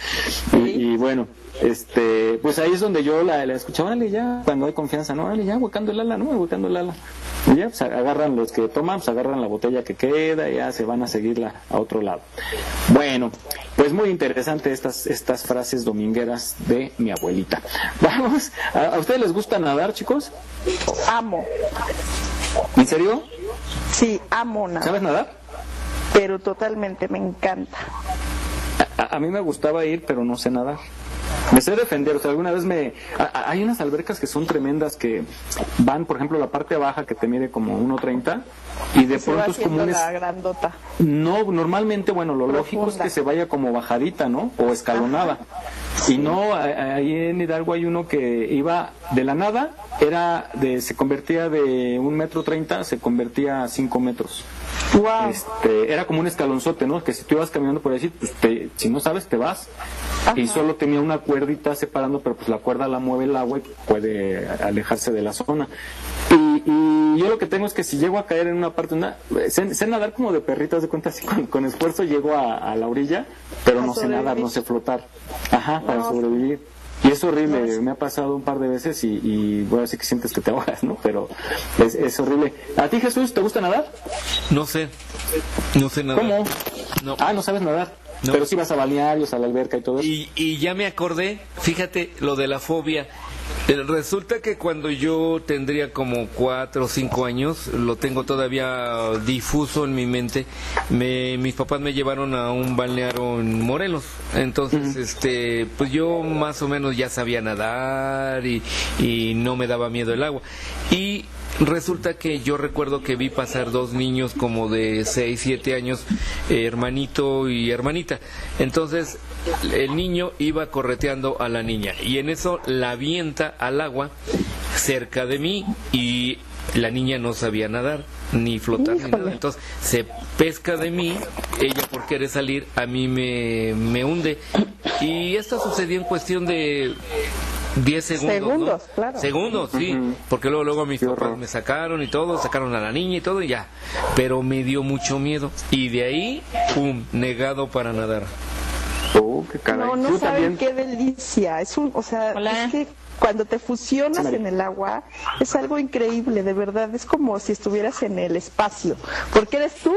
Y, y bueno, este, pues ahí es donde yo la, la escuchaba, órale ya, cuando hay confianza, ¿no? Órale ya, huecando el ala, ¿no? Huecando el ala. Y ya, pues agarran los que toman, pues agarran la botella que queda y ya se van a seguirla a otro lado. Bueno, pues muy interesante estas, estas frases domingueras de mi abuelita. <laughs> Vamos, ¿a, a ustedes les gusta nadar, chicos? Amo. ¿En serio? Sí, amo nada. ¿Sabes nadar? Pero totalmente, me encanta. A, a mí me gustaba ir, pero no sé nadar. Me sé defender, o sea, alguna vez me... a- hay unas albercas que son tremendas que van, por ejemplo, la parte baja que te mide como 1.30 y de Se pronto es como haciendo un... es- la grandota. No, normalmente, bueno, lo lógico es que se vaya como bajadita, ¿no? O escalonada. Y no, ahí en Hidalgo hay uno que iba de la nada, era de, se convertía de un metro treinta, se convertía a cinco metros. Este, era como un escalonzote, ¿no? Que si tú ibas caminando por ahí, pues te- si no sabes, te vas. Y solo tenía una cuerdita separando, pero pues la cuerda la mueve el agua y puede alejarse de la zona. Y, y yo lo que tengo es que si llego a caer en una parte, una, sé, sé nadar como de perritas de cuenta, así con, con esfuerzo llego a, a la orilla, pero no sé nadar, no sé flotar. Ajá, para No. sobrevivir. Y es horrible, me ha pasado un par de veces y, y bueno, así que sientes que te ahogas, ¿no? Pero es, es horrible. ¿A ti, Jesús, te gusta nadar? No sé, no sé nadar. ¿Cómo? No. Ah, no sabes nadar. Pero sí vas a balnearios, a la alberca y todo eso. Y, y ya me acordé, fíjate, lo de la fobia. Eh, Resulta que cuando yo tendría como cuatro o cinco años, lo tengo todavía difuso en mi mente, me, mis papás me llevaron a un balneario en Morelos. Entonces, este, pues yo más o menos ya sabía nadar y, y no me daba miedo el agua. Y resulta que yo recuerdo que vi pasar dos niños como de 6, 7 años, eh, hermanito y hermanita. Entonces el niño iba correteando a la niña y en eso la avienta al agua cerca de mí y la niña no sabía nadar ni flotar ni nada. Entonces se pesca de mí, ella por querer salir, a mí me, me hunde. Y esto sucedió en cuestión de 10 segundos. ¿no? Segundos, claro. Segundos, sí. Porque luego, luego mis papás me sacaron y todo, sacaron a la niña y todo y ya. Pero me dio mucho miedo. Y de ahí, pum, negado para nadar. Oh, qué caray. No, no saben qué delicia. Es un, o sea, es que cuando te fusionas en el agua es algo increíble, de verdad. Es como si estuvieras en el espacio, porque eres tú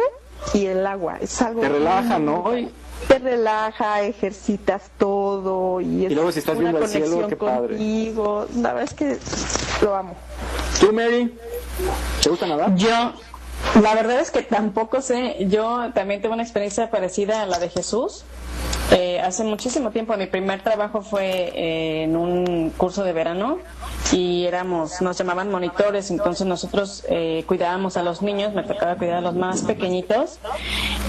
y el agua. Es algo Te relaja, ¿no? Y- Te relaja, ejercitas todo y es Y luego si estás una viendo el cielo, conexión qué padre. contigo. La verdad es que lo amo. ¿Tú, Mary? ¿Te gusta nadar? Yo, la verdad es que tampoco sé, yo también tuve una experiencia parecida a la de Jesús. Eh, hace muchísimo tiempo, mi primer trabajo fue eh, en un curso de verano y éramos, nos llamaban monitores, entonces nosotros eh, cuidábamos a los niños, me tocaba cuidar a los más pequeñitos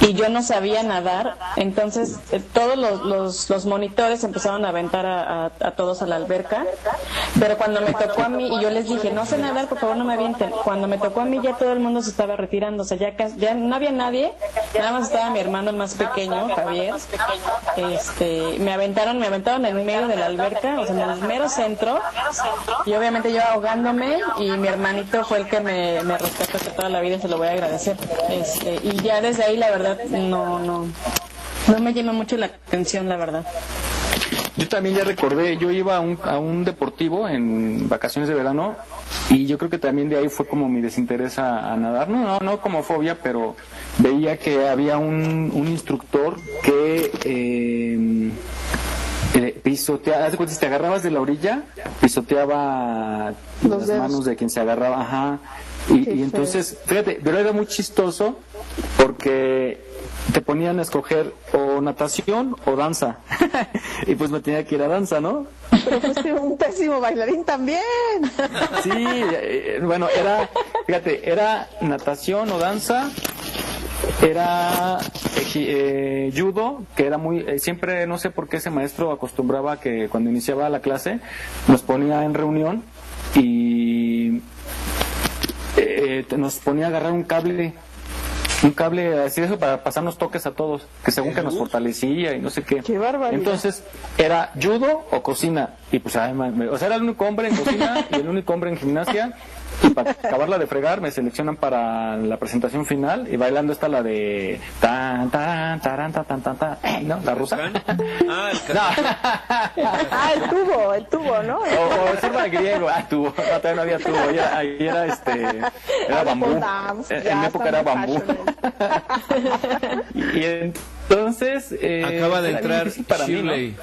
y yo no sabía nadar, entonces eh, todos los, los, los monitores empezaron a aventar a, a- todos a la alberca, pero cuando me tocó a mí y yo les dije, no sé nadar, por favor no me avienten, cuando me tocó a mí ya todo el mundo se estaba retirando, o sea, ya, ya no había nadie, nada más estaba mi hermano más pequeño, Javier, este, me aventaron, me aventaron en medio de la alberca, o sea, en el mero centro, y obviamente yo ahogándome, y mi hermanito fue el que me, me rescató hasta toda la vida, y se lo voy a agradecer. Este, y ya desde ahí, la verdad, no, no, no me llama mucho la atención, la verdad. Yo también ya recordé, yo iba a un, a un deportivo en vacaciones de verano Y yo creo que también de ahí fue como mi desinterés a, a nadar. No, no, no como fobia, pero veía que había un, un instructor que eh, eh, pisoteaba, haz de cuenta, si te agarrabas de la orilla, pisoteaba Los las dedos. manos de quien se agarraba, ajá. Y, y entonces, fíjate, pero era muy chistoso porque te ponían a escoger o natación o danza. <laughs> y pues me tenía que ir a danza, ¿no? Pero fuiste un pésimo bailarín también. Sí, eh, bueno, era, fíjate, era natación o danza, era eh, judo, que era muy, eh, siempre, no sé por qué ese maestro acostumbraba que cuando iniciaba la clase nos ponía en reunión y eh, nos ponía a agarrar un cable. Un cable así eso para pasarnos toques a todos, que según que nos fortalecía y no sé qué. barbaridad. Entonces, era judo o cocina. Y pues, ay, me- o sea, era el único hombre en cocina <laughs> y el único hombre en gimnasia. Y para acabarla de fregar, me seleccionan para la presentación final. Y bailando está la de. Tan, tan, tan, tan, tan, tan. Eh, ¿No? La rusa. <laughs> Ah, el No. Ah, el tubo, el tubo, ¿no? O, o serva griego, ah, tubo, no, todavía no había tubo, ahí era, era este, era bambú, dance, en mi época era bambú. <laughs> y entonces, eh, Acaba de entrar para mí, ¿no? Shirley.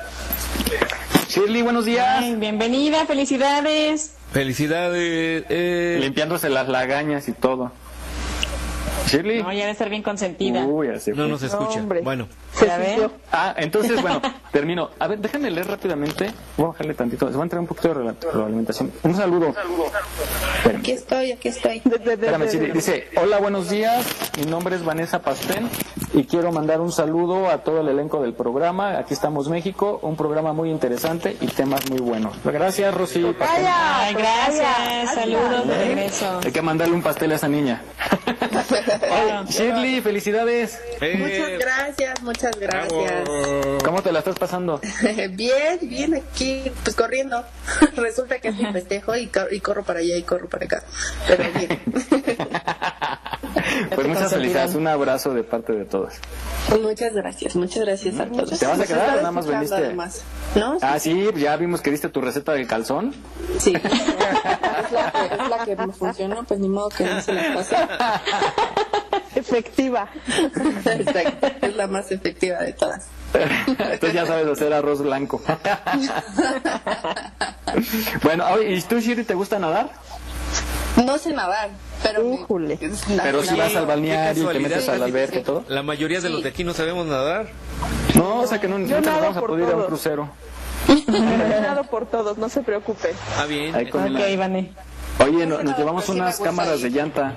Shirley, buenos días. Ay, bienvenida, felicidades. Felicidades. eh, Limpiándose las lagañas y todo. Shirley. No, ya debe estar bien consentida. Uy, ya se no fue. nos escucha. hombre. Bueno, ¿Ya ven? Ah, entonces, bueno, <laughs> termino. A ver, déjenme leer rápidamente. Voy a bajarle tantito. Se va a entrar un poquito de realimentación. Un saludo. Espérame. Aquí estoy, aquí estoy. Espérame, Siri. Dice, hola, buenos días. Mi nombre es Vanessa Pastén y quiero mandar un saludo a todo el elenco del programa. Aquí estamos México, un programa muy interesante y temas muy buenos. Gracias, Rosy. Ay, gracias. Saludos de regreso. Hay que mandarle un pastel a esa niña. <laughs> Shirley, felicidades. Muchas gracias, muchas gracias. ¿Cómo te la estás pasando? <laughs> bien, bien aquí, pues corriendo. <laughs> Resulta que es mi festejo y, cor- y corro para allá y corro para acá. Pero bien. Pues muchas felicidades. Un abrazo de parte de todos. Muchas gracias, muchas gracias a todos. ¿Te vas a quedar o nada más veniste? además. ¿No? Ah, sí, ya vimos que diste tu receta del calzón. Sí. <laughs> Es la, que, es la que me funcionó, pues ni modo que no se la pase. <laughs> Efectiva. Exacto, es la más efectiva de todas. Entonces ya sabes hacer arroz blanco. <laughs> bueno, oye, ¿y tú, Shiri, te gusta nadar? No sé nadar, pero. me- Pero si vas al balneario y te metes al albergue y todo. La mayoría de los de aquí no sabemos nadar. No, o sea que no, nos nado vamos a poder ir a un crucero. He por todos, no se preocupe. Ah, bien. Ahí con Ok, la- Ivane. Oye, no- nos llevamos me unas cámaras de llanta.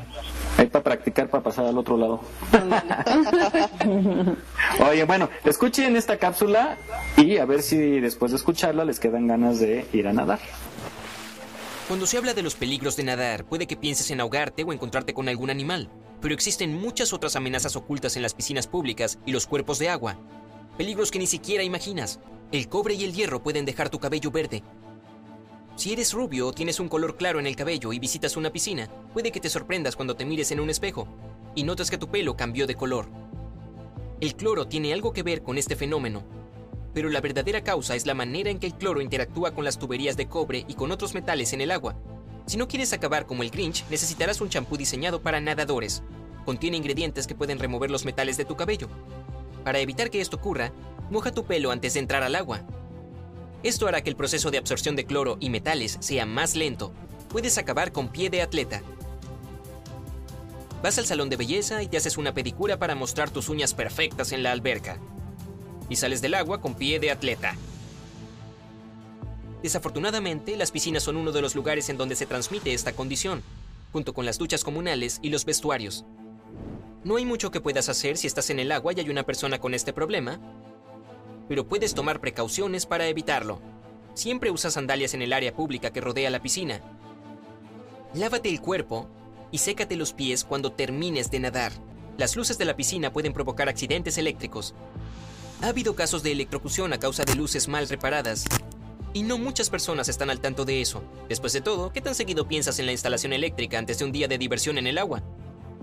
Ahí para practicar para pasar al otro lado. <laughs> Oye, bueno, escuchen esta cápsula y a ver si después de escucharla les quedan ganas de ir a nadar. Cuando se habla de los peligros de nadar, puede que pienses en ahogarte o encontrarte con algún animal, pero existen muchas otras amenazas ocultas en las piscinas públicas y los cuerpos de agua. Peligros que ni siquiera imaginas. El cobre y el hierro pueden dejar tu cabello verde. Si eres rubio o tienes un color claro en el cabello y visitas una piscina, puede que te sorprendas cuando te mires en un espejo y notas que tu pelo cambió de color. El cloro tiene algo que ver con este fenómeno, pero la verdadera causa es la manera en que el cloro interactúa con las tuberías de cobre y con otros metales en el agua. Si no quieres acabar como el Grinch, necesitarás un champú diseñado para nadadores. Contiene ingredientes que pueden remover los metales de tu cabello. Para evitar que esto ocurra, moja tu pelo antes de entrar al agua. Esto hará que el proceso de absorción de cloro y metales sea más lento. Puedes acabar con pie de atleta. Vas al salón de belleza y te haces una pedicura para mostrar tus uñas perfectas en la alberca. Y sales del agua con pie de atleta. Desafortunadamente, las piscinas son uno de los lugares en donde se transmite esta condición, junto con las duchas comunales y los vestuarios. No hay mucho que puedas hacer si estás en el agua y hay una persona con este problema, pero puedes tomar precauciones para evitarlo. Siempre usa sandalias en el área pública que rodea la piscina. Lávate el cuerpo y sécate los pies cuando termines de nadar. Las luces de la piscina pueden provocar accidentes eléctricos. Ha habido casos de electrocución a causa de luces mal reparadas. Y no muchas personas están al tanto de eso. Después de todo, ¿qué tan seguido piensas en la instalación eléctrica antes de un día de diversión en el agua?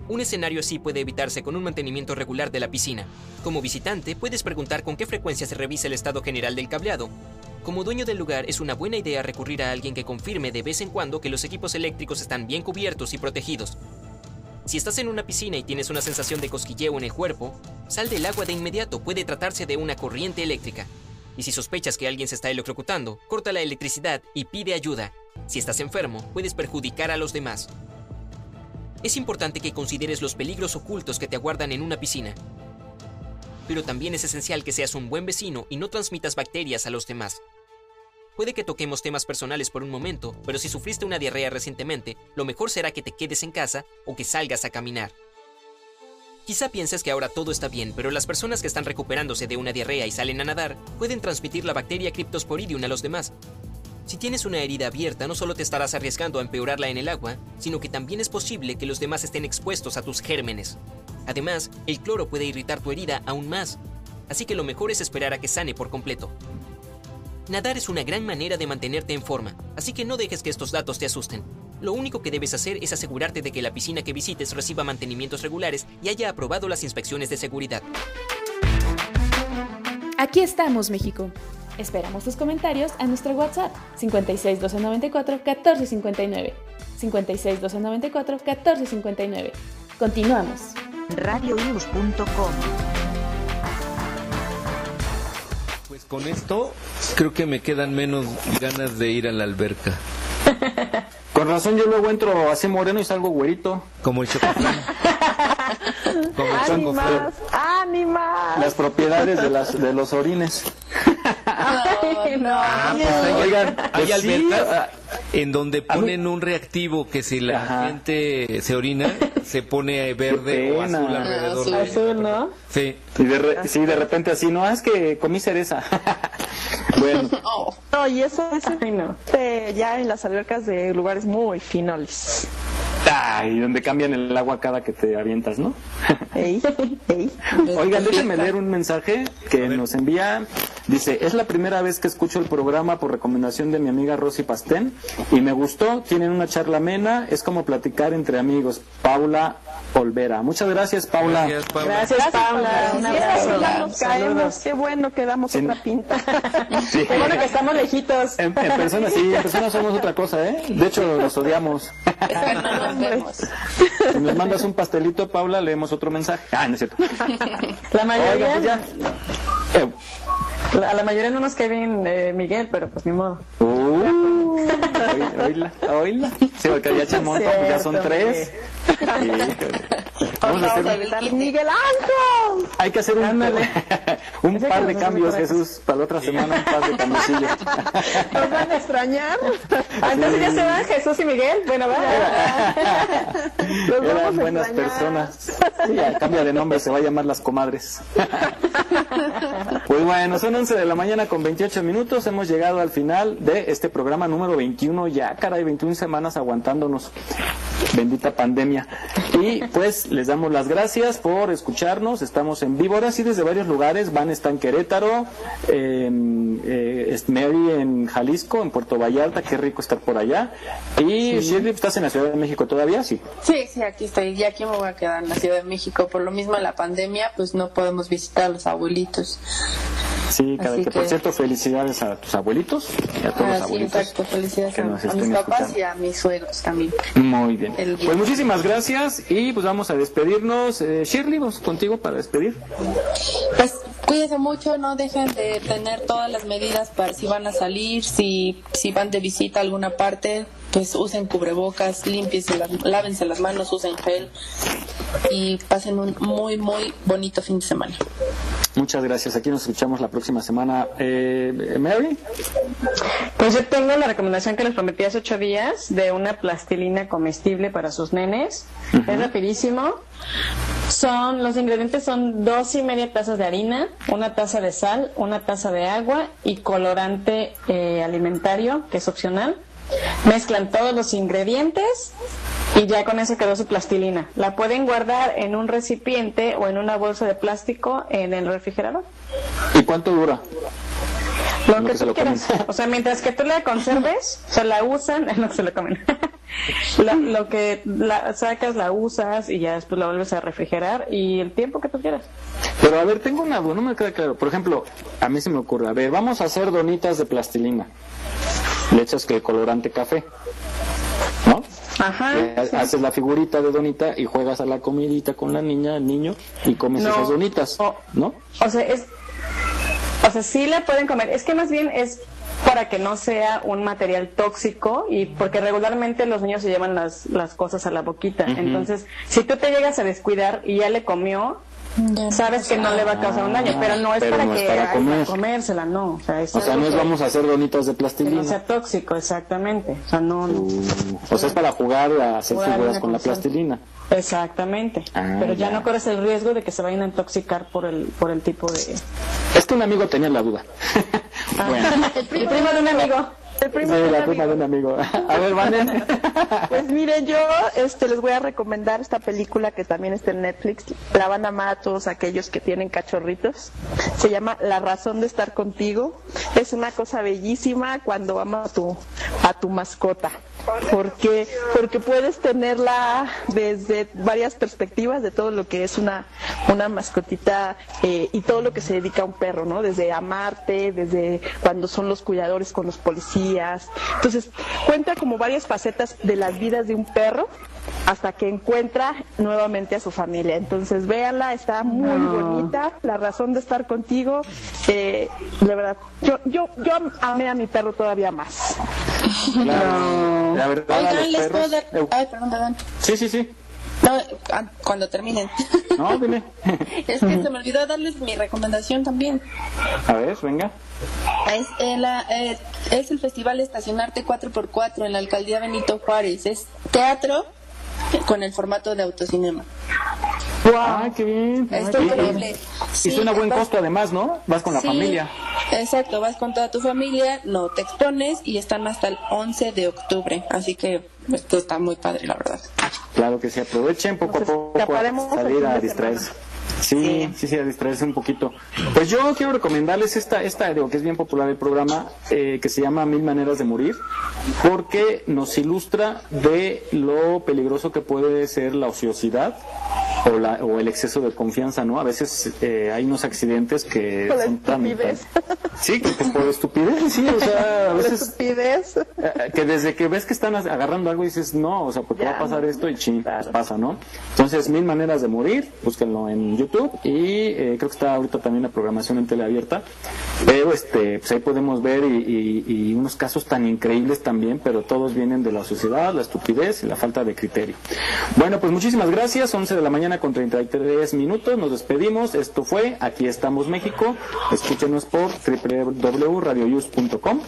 Un escenario así puede evitarse con un mantenimiento regular de la piscina. Como visitante, puedes preguntar con qué frecuencia se revisa el estado general del cableado Como dueño del lugar es una buena idea recurrir a alguien que confirme de vez en cuando que los equipos eléctricos están bien cubiertos y protegidos. Si estás en una piscina y tienes una sensación de cosquilleo en el cuerpo, sal del agua de inmediato, puede tratarse de una corriente eléctrica. Y si sospechas que alguien se está electrocutando, corta la electricidad y pide ayuda. Si estás enfermo, puedes perjudicar a los demás. Es importante que consideres los peligros ocultos que te aguardan en una piscina. Pero también es esencial que seas un buen vecino y no transmitas bacterias a los demás. Puede que toquemos temas personales por un momento, pero si sufriste una diarrea recientemente, lo mejor será que te quedes en casa o que salgas a caminar. Quizá pienses que ahora todo está bien, pero las personas que están recuperándose de una diarrea y salen a nadar pueden transmitir la bacteria Cryptosporidium a los demás. Si tienes una herida abierta, no solo te estarás arriesgando a empeorarla en el agua, sino que también es posible que los demás estén expuestos a tus gérmenes. Además, el cloro puede irritar tu herida aún más, así que lo mejor es esperar a que sane por completo. Nadar es una gran manera de mantenerte en forma, así que no dejes que estos datos te asusten. Lo único que debes hacer es asegurarte de que la piscina que visites reciba mantenimientos regulares y haya aprobado las inspecciones de seguridad. Aquí estamos, México. Esperamos tus comentarios a nuestro WhatsApp 56 294 1459. 56 294 1459. Continuamos. radioius.com Pues con esto creo que me quedan menos ganas de ir a la alberca. <laughs> Con razón yo luego entro así moreno y salgo güerito. Como el chocoflán. <laughs> Como el ¡Ánimas! ¡Ánimas! Las propiedades de, las, de los orines. Ay, <laughs> no. Oigan, Hay pues sí, albercas ah, en donde ponen un reactivo que si la gente se orina, se pone verde o azul alrededor de Azul, ¿no? Sí. y de re- sí, de repente así, no, es que comí cereza. <laughs> bueno, No, y eso es ay, no. Eh, ya en las albercas de lugares muy finoles. ay, donde cambian el agua cada que te avientas, ¿no? Ey, ey. Oigan, déjenme leer un mensaje que nos envía. Dice, es la primera vez que escucho el programa por recomendación de mi amiga Rosy Pastén y me gustó. Tienen una charla amena, es como platicar entre amigos. Paula Olvera. Muchas gracias, Paula. Gracias, Paula. Gracias, Paula. Un Sí, abrazo. así ya nos caemos. Saludos. Qué bueno que damos Sí. otra pinta. <laughs> Sí. Qué bueno que estamos lejitos. En, en persona sí, en persona somos otra cosa, ¿eh? De hecho, nos odiamos. Hombre. <laughs> Si nos mandas un pastelito, Paula, leemos otro mensaje. Ah, no es cierto. La mayoría, Oigan, pues ya. Eh, a la mayoría no nos cae bien eh, Miguel, pero pues ni modo. Uh, oí- oíla, oíla. Sí, porque ya <laughs> Chamón, ya son tres. Híjole. Vamos a hacer un- Gritar, Miguel Ángel. hay que hacer un, par de cambios, Jesús, para la otra semana, un par de camioncillos. Nos van a extrañar. Entonces ya se van Jesús y Miguel. Bueno, va. <laughs> Los Eran vamos a buenas extrañar. personas. Sí, a cambio de nombre se va a llamar Las Comadres. Pues bueno, son 11 de la mañana con 28 minutos. Hemos llegado al final de este programa número 21. Ya, caray, 21 semanas aguantándonos. Bendita pandemia. Y pues les damos las gracias por escucharnos. Estamos en ahora sí desde varios lugares. Van está en Querétaro, eh, eh, Mary en Jalisco, en Puerto Vallarta. Qué rico estar por allá. Y Shirley, ¿estás en la Ciudad de México todavía? Sí. Sí, sí, aquí estoy. Y aquí me voy a quedar en la Ciudad de México. Por lo mismo la pandemia, pues no podemos visitar a los abuelitos. Sí, cada Así que, por que- cierto, felicidades a tus abuelitos y a todos Ah, los sí, abuelitos. exacto. Felicidades que a, a mis papás escuchando. y a mis suegros también. Muy bien. El Pues muchísimas gracias y pues vamos a despedirnos. Eh, Shirley, vamos contigo para despedir. Pues cuídense mucho, no dejen de tener todas las medidas para si van a salir, si, si van de visita a alguna parte, pues usen cubrebocas, limpiense las, lávense las manos, usen gel y pasen un muy, muy bonito fin de semana. Muchas gracias. Aquí nos escuchamos la próxima semana. Eh, Mary. Pues yo tengo la recomendación que les prometí hace ocho días de una plastilina comestible para sus nenes. Es rapidísimo. Son, los ingredientes son dos y media tazas de harina, una taza de sal, una taza de agua y colorante eh, alimentario, que es opcional. Mezclan todos los ingredientes y ya con eso quedó su plastilina. La pueden guardar en un recipiente o en una bolsa de plástico en el refrigerador. ¿Y cuánto dura? Lo Lo que tú lo quieras. O sea, mientras que tú la conserves, <laughs> o sea, la usan, <laughs> que se lo comen. La- lo que la sacas, la usas y ya después la vuelves a refrigerar y el tiempo que tú quieras. Pero a ver, tengo una duda, no me queda claro. Por ejemplo, a mí se me ocurre, a ver, vamos a hacer donitas de plastilina. Le echas que el colorante café, ¿no? Ajá. Le ha- Haces la figurita de donita y juegas a la comidita con la niña, el niño, y comes No. esas donitas, ¿no? O sea, es, o sea, sí le pueden comer. Es que más bien es para que no sea un material tóxico y porque regularmente los niños se llevan las, las cosas a la boquita. Entonces, si tú te llegas a descuidar y ya le comió, sabes que no le va a causar un daño, pero no es Pero para no es que para ay, comer. comérsela, no. O sea, es O sea, no es que- vamos a hacer donitas de que no plastilina. sea tóxico, exactamente. O sea, no, no. O sea, es para jugar a hacer Jugar figuras con la plastilina. Exactamente. Ah, pero ya, ya. no corres el riesgo de que se vayan a intoxicar por el, por el tipo de... Es que un amigo tenía la duda. <laughs> bueno. <laughs> el primo de un amigo. El primo de un la amigo. prima de un amigo. A ver, Vanen. <laughs> Pues miren, yo este, les voy a recomendar esta película que también está en Netflix. La van a amar a todos aquellos que tienen cachorritos. Se llama La razón de estar contigo. Es una cosa bellísima cuando amas a tu, a tu mascota. Porque, porque puedes tenerla desde varias perspectivas de todo lo que es una, una mascotita eh, y todo lo que se dedica a un perro, ¿no? Desde amarte, desde cuando son los cuidadores con los policías. Entonces, cuenta como varias facetas de las vidas de un perro hasta que encuentra nuevamente a su familia. Entonces, véanla, está muy bonita, la razón de estar contigo. Eh, de verdad, yo, yo, yo amé a mi perro todavía más. Claro. La verdad, a Oigan, los les puedo dar. Eh, Ay, perdón, perdón. Sí, sí, sí. No, ah, cuando terminen. No, dime. <laughs> es que se me olvidó darles mi recomendación también. A ver, venga. Es, eh, la- eh, es el Festival Estacionarte 4x4 en la Alcaldía Benito Juárez. Es teatro con el formato de autocinema. Ah, qué bien. Está Ah, increíble. Sí, y suena a buen vas- costo además, ¿no? Vas con la Sí, familia. Exacto, vas con toda tu familia, no te expones y están hasta el 11 de octubre. Así que esto está muy padre, la verdad. Claro que sí, aprovechen poco a poco a salir a distraerse. Sí, sí, sí, a distraerse un poquito. Pues yo quiero recomendarles esta, esta digo, que es bien popular el programa, eh, que se llama Mil Maneras de Morir, porque nos ilustra de lo peligroso que puede ser la ociosidad o, la, o el exceso de confianza, ¿no? A veces eh, hay unos accidentes que Por son tan, estupidez. Sí, que pues, por estupidez, sí, o sea, <laughs> a Por veces estupidez. eh, que desde que ves que están agarrando algo dices, no, o sea, porque va a pasar esto y ching, pues pasa, ¿no? Entonces, Mil Maneras de Morir, búsquenlo en YouTube y eh, creo que está ahorita también la programación en teleabierta, pero este, pues ahí podemos ver y, y- y unos casos tan increíbles también, pero todos vienen de la sociedad, la estupidez y la falta de criterio. Bueno, pues muchísimas gracias, 11 de la mañana con 33 minutos, nos despedimos, esto fue Aquí estamos México, escúchenos por www.radioyus.com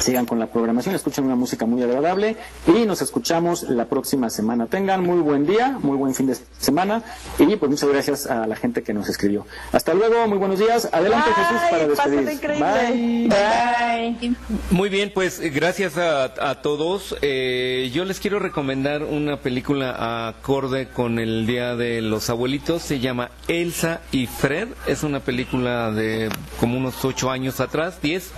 sigan con la programación, escuchen una música muy agradable y nos escuchamos la próxima semana. Tengan muy buen día, muy buen fin de semana y pues muchas gracias a la gente que nos escribió. Hasta luego, muy buenos días. Adelante Jesús para despedir. Bye. Bye. Muy bien, pues gracias a, a todos. Eh, yo les quiero recomendar una película acorde con el Día de los Abuelitos. Se llama Elsa y Fred. Es una película de como unos ocho años atrás, diez,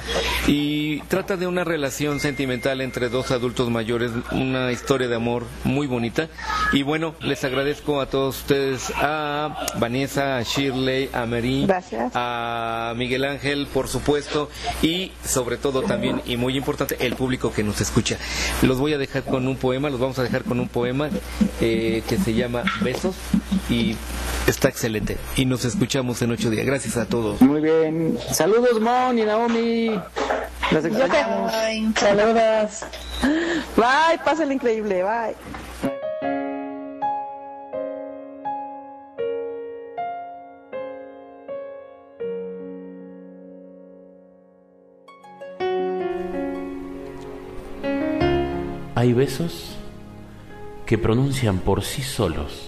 y trata de una relación sentimental entre dos adultos mayores, una historia de amor muy bonita. Y bueno, les agradezco a todos ustedes, a Vanessa, a Shirley, a Mary, a Miguel Ángel, por supuesto, y sobre todo también, y muy importante, el público que nos escucha. Los voy a dejar con un poema, los vamos a dejar con un poema eh, que se llama Besos y está excelente. Y nos escuchamos en ocho días. Gracias a todos. Muy bien. Saludos Mon y Naomi. Las extrañamos. Saludos. Bye, pásenlo increíble, bye. Hay besos que pronuncian por sí solos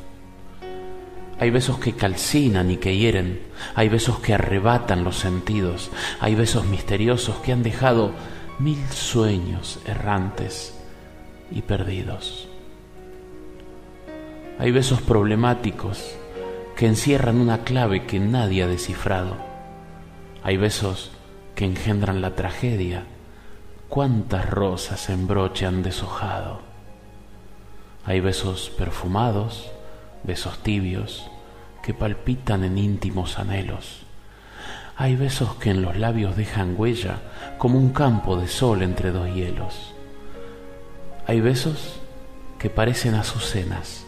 Hay besos que calcinan y que hieren, hay besos que arrebatan los sentidos, hay besos misteriosos que han dejado mil sueños errantes y perdidos. Hay besos problemáticos que encierran una clave que nadie ha descifrado. Hay besos que engendran la tragedia. ¿Cuántas rosas en broche han deshojado? Hay besos perfumados, besos tibios, que palpitan en íntimos anhelos. Hay besos que en los labios dejan huella como un campo de sol entre dos hielos. Hay besos que parecen azucenas,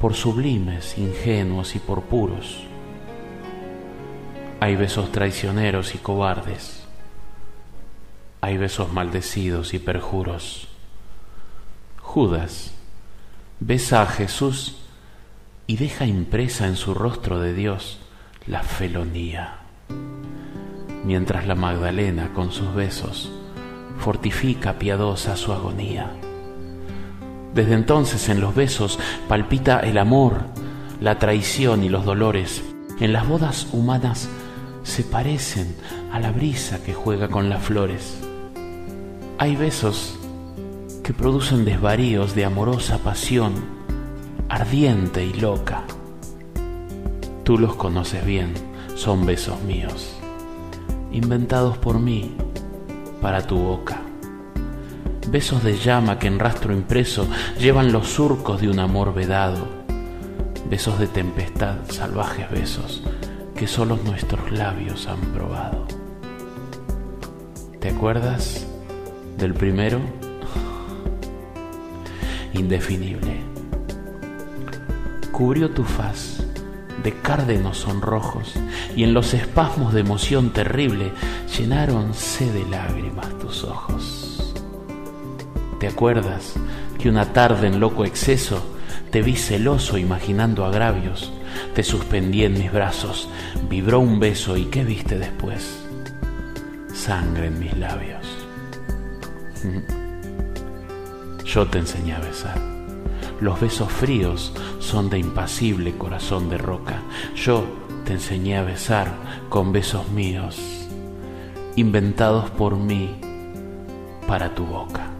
por sublimes, ingenuos y por puros. Hay besos traicioneros y cobardes. Hay besos maldecidos y perjuros. Judas besa a Jesús y deja impresa en su rostro de Dios la felonía, mientras la Magdalena con sus besos fortifica piadosa su agonía. Desde entonces en los besos palpita el amor, la traición y los dolores. En las bodas humanas se parecen a la brisa que juega con las flores. Hay besos que producen desvaríos de amorosa pasión, ardiente y loca. Tú los conoces bien, son besos míos, inventados por mí para tu boca besos de llama que en rastro impreso llevan los surcos de un amor vedado, besos de tempestad, salvajes besos que solo nuestros labios han probado. ¿Te acuerdas del primero? <laughs> Indefinible. Cubrió tu faz de cárdenos sonrojos y en los espasmos de emoción terrible llenáronse de lágrimas tus ojos. ¿Te acuerdas que una tarde en loco exceso te vi celoso imaginando agravios? Te suspendí en mis brazos, vibró un beso y ¿qué viste después? Sangre en mis labios. Yo te enseñé a besar. Los besos fríos son de impasible corazón de roca. Yo te enseñé a besar con besos míos, inventados por mí para tu boca.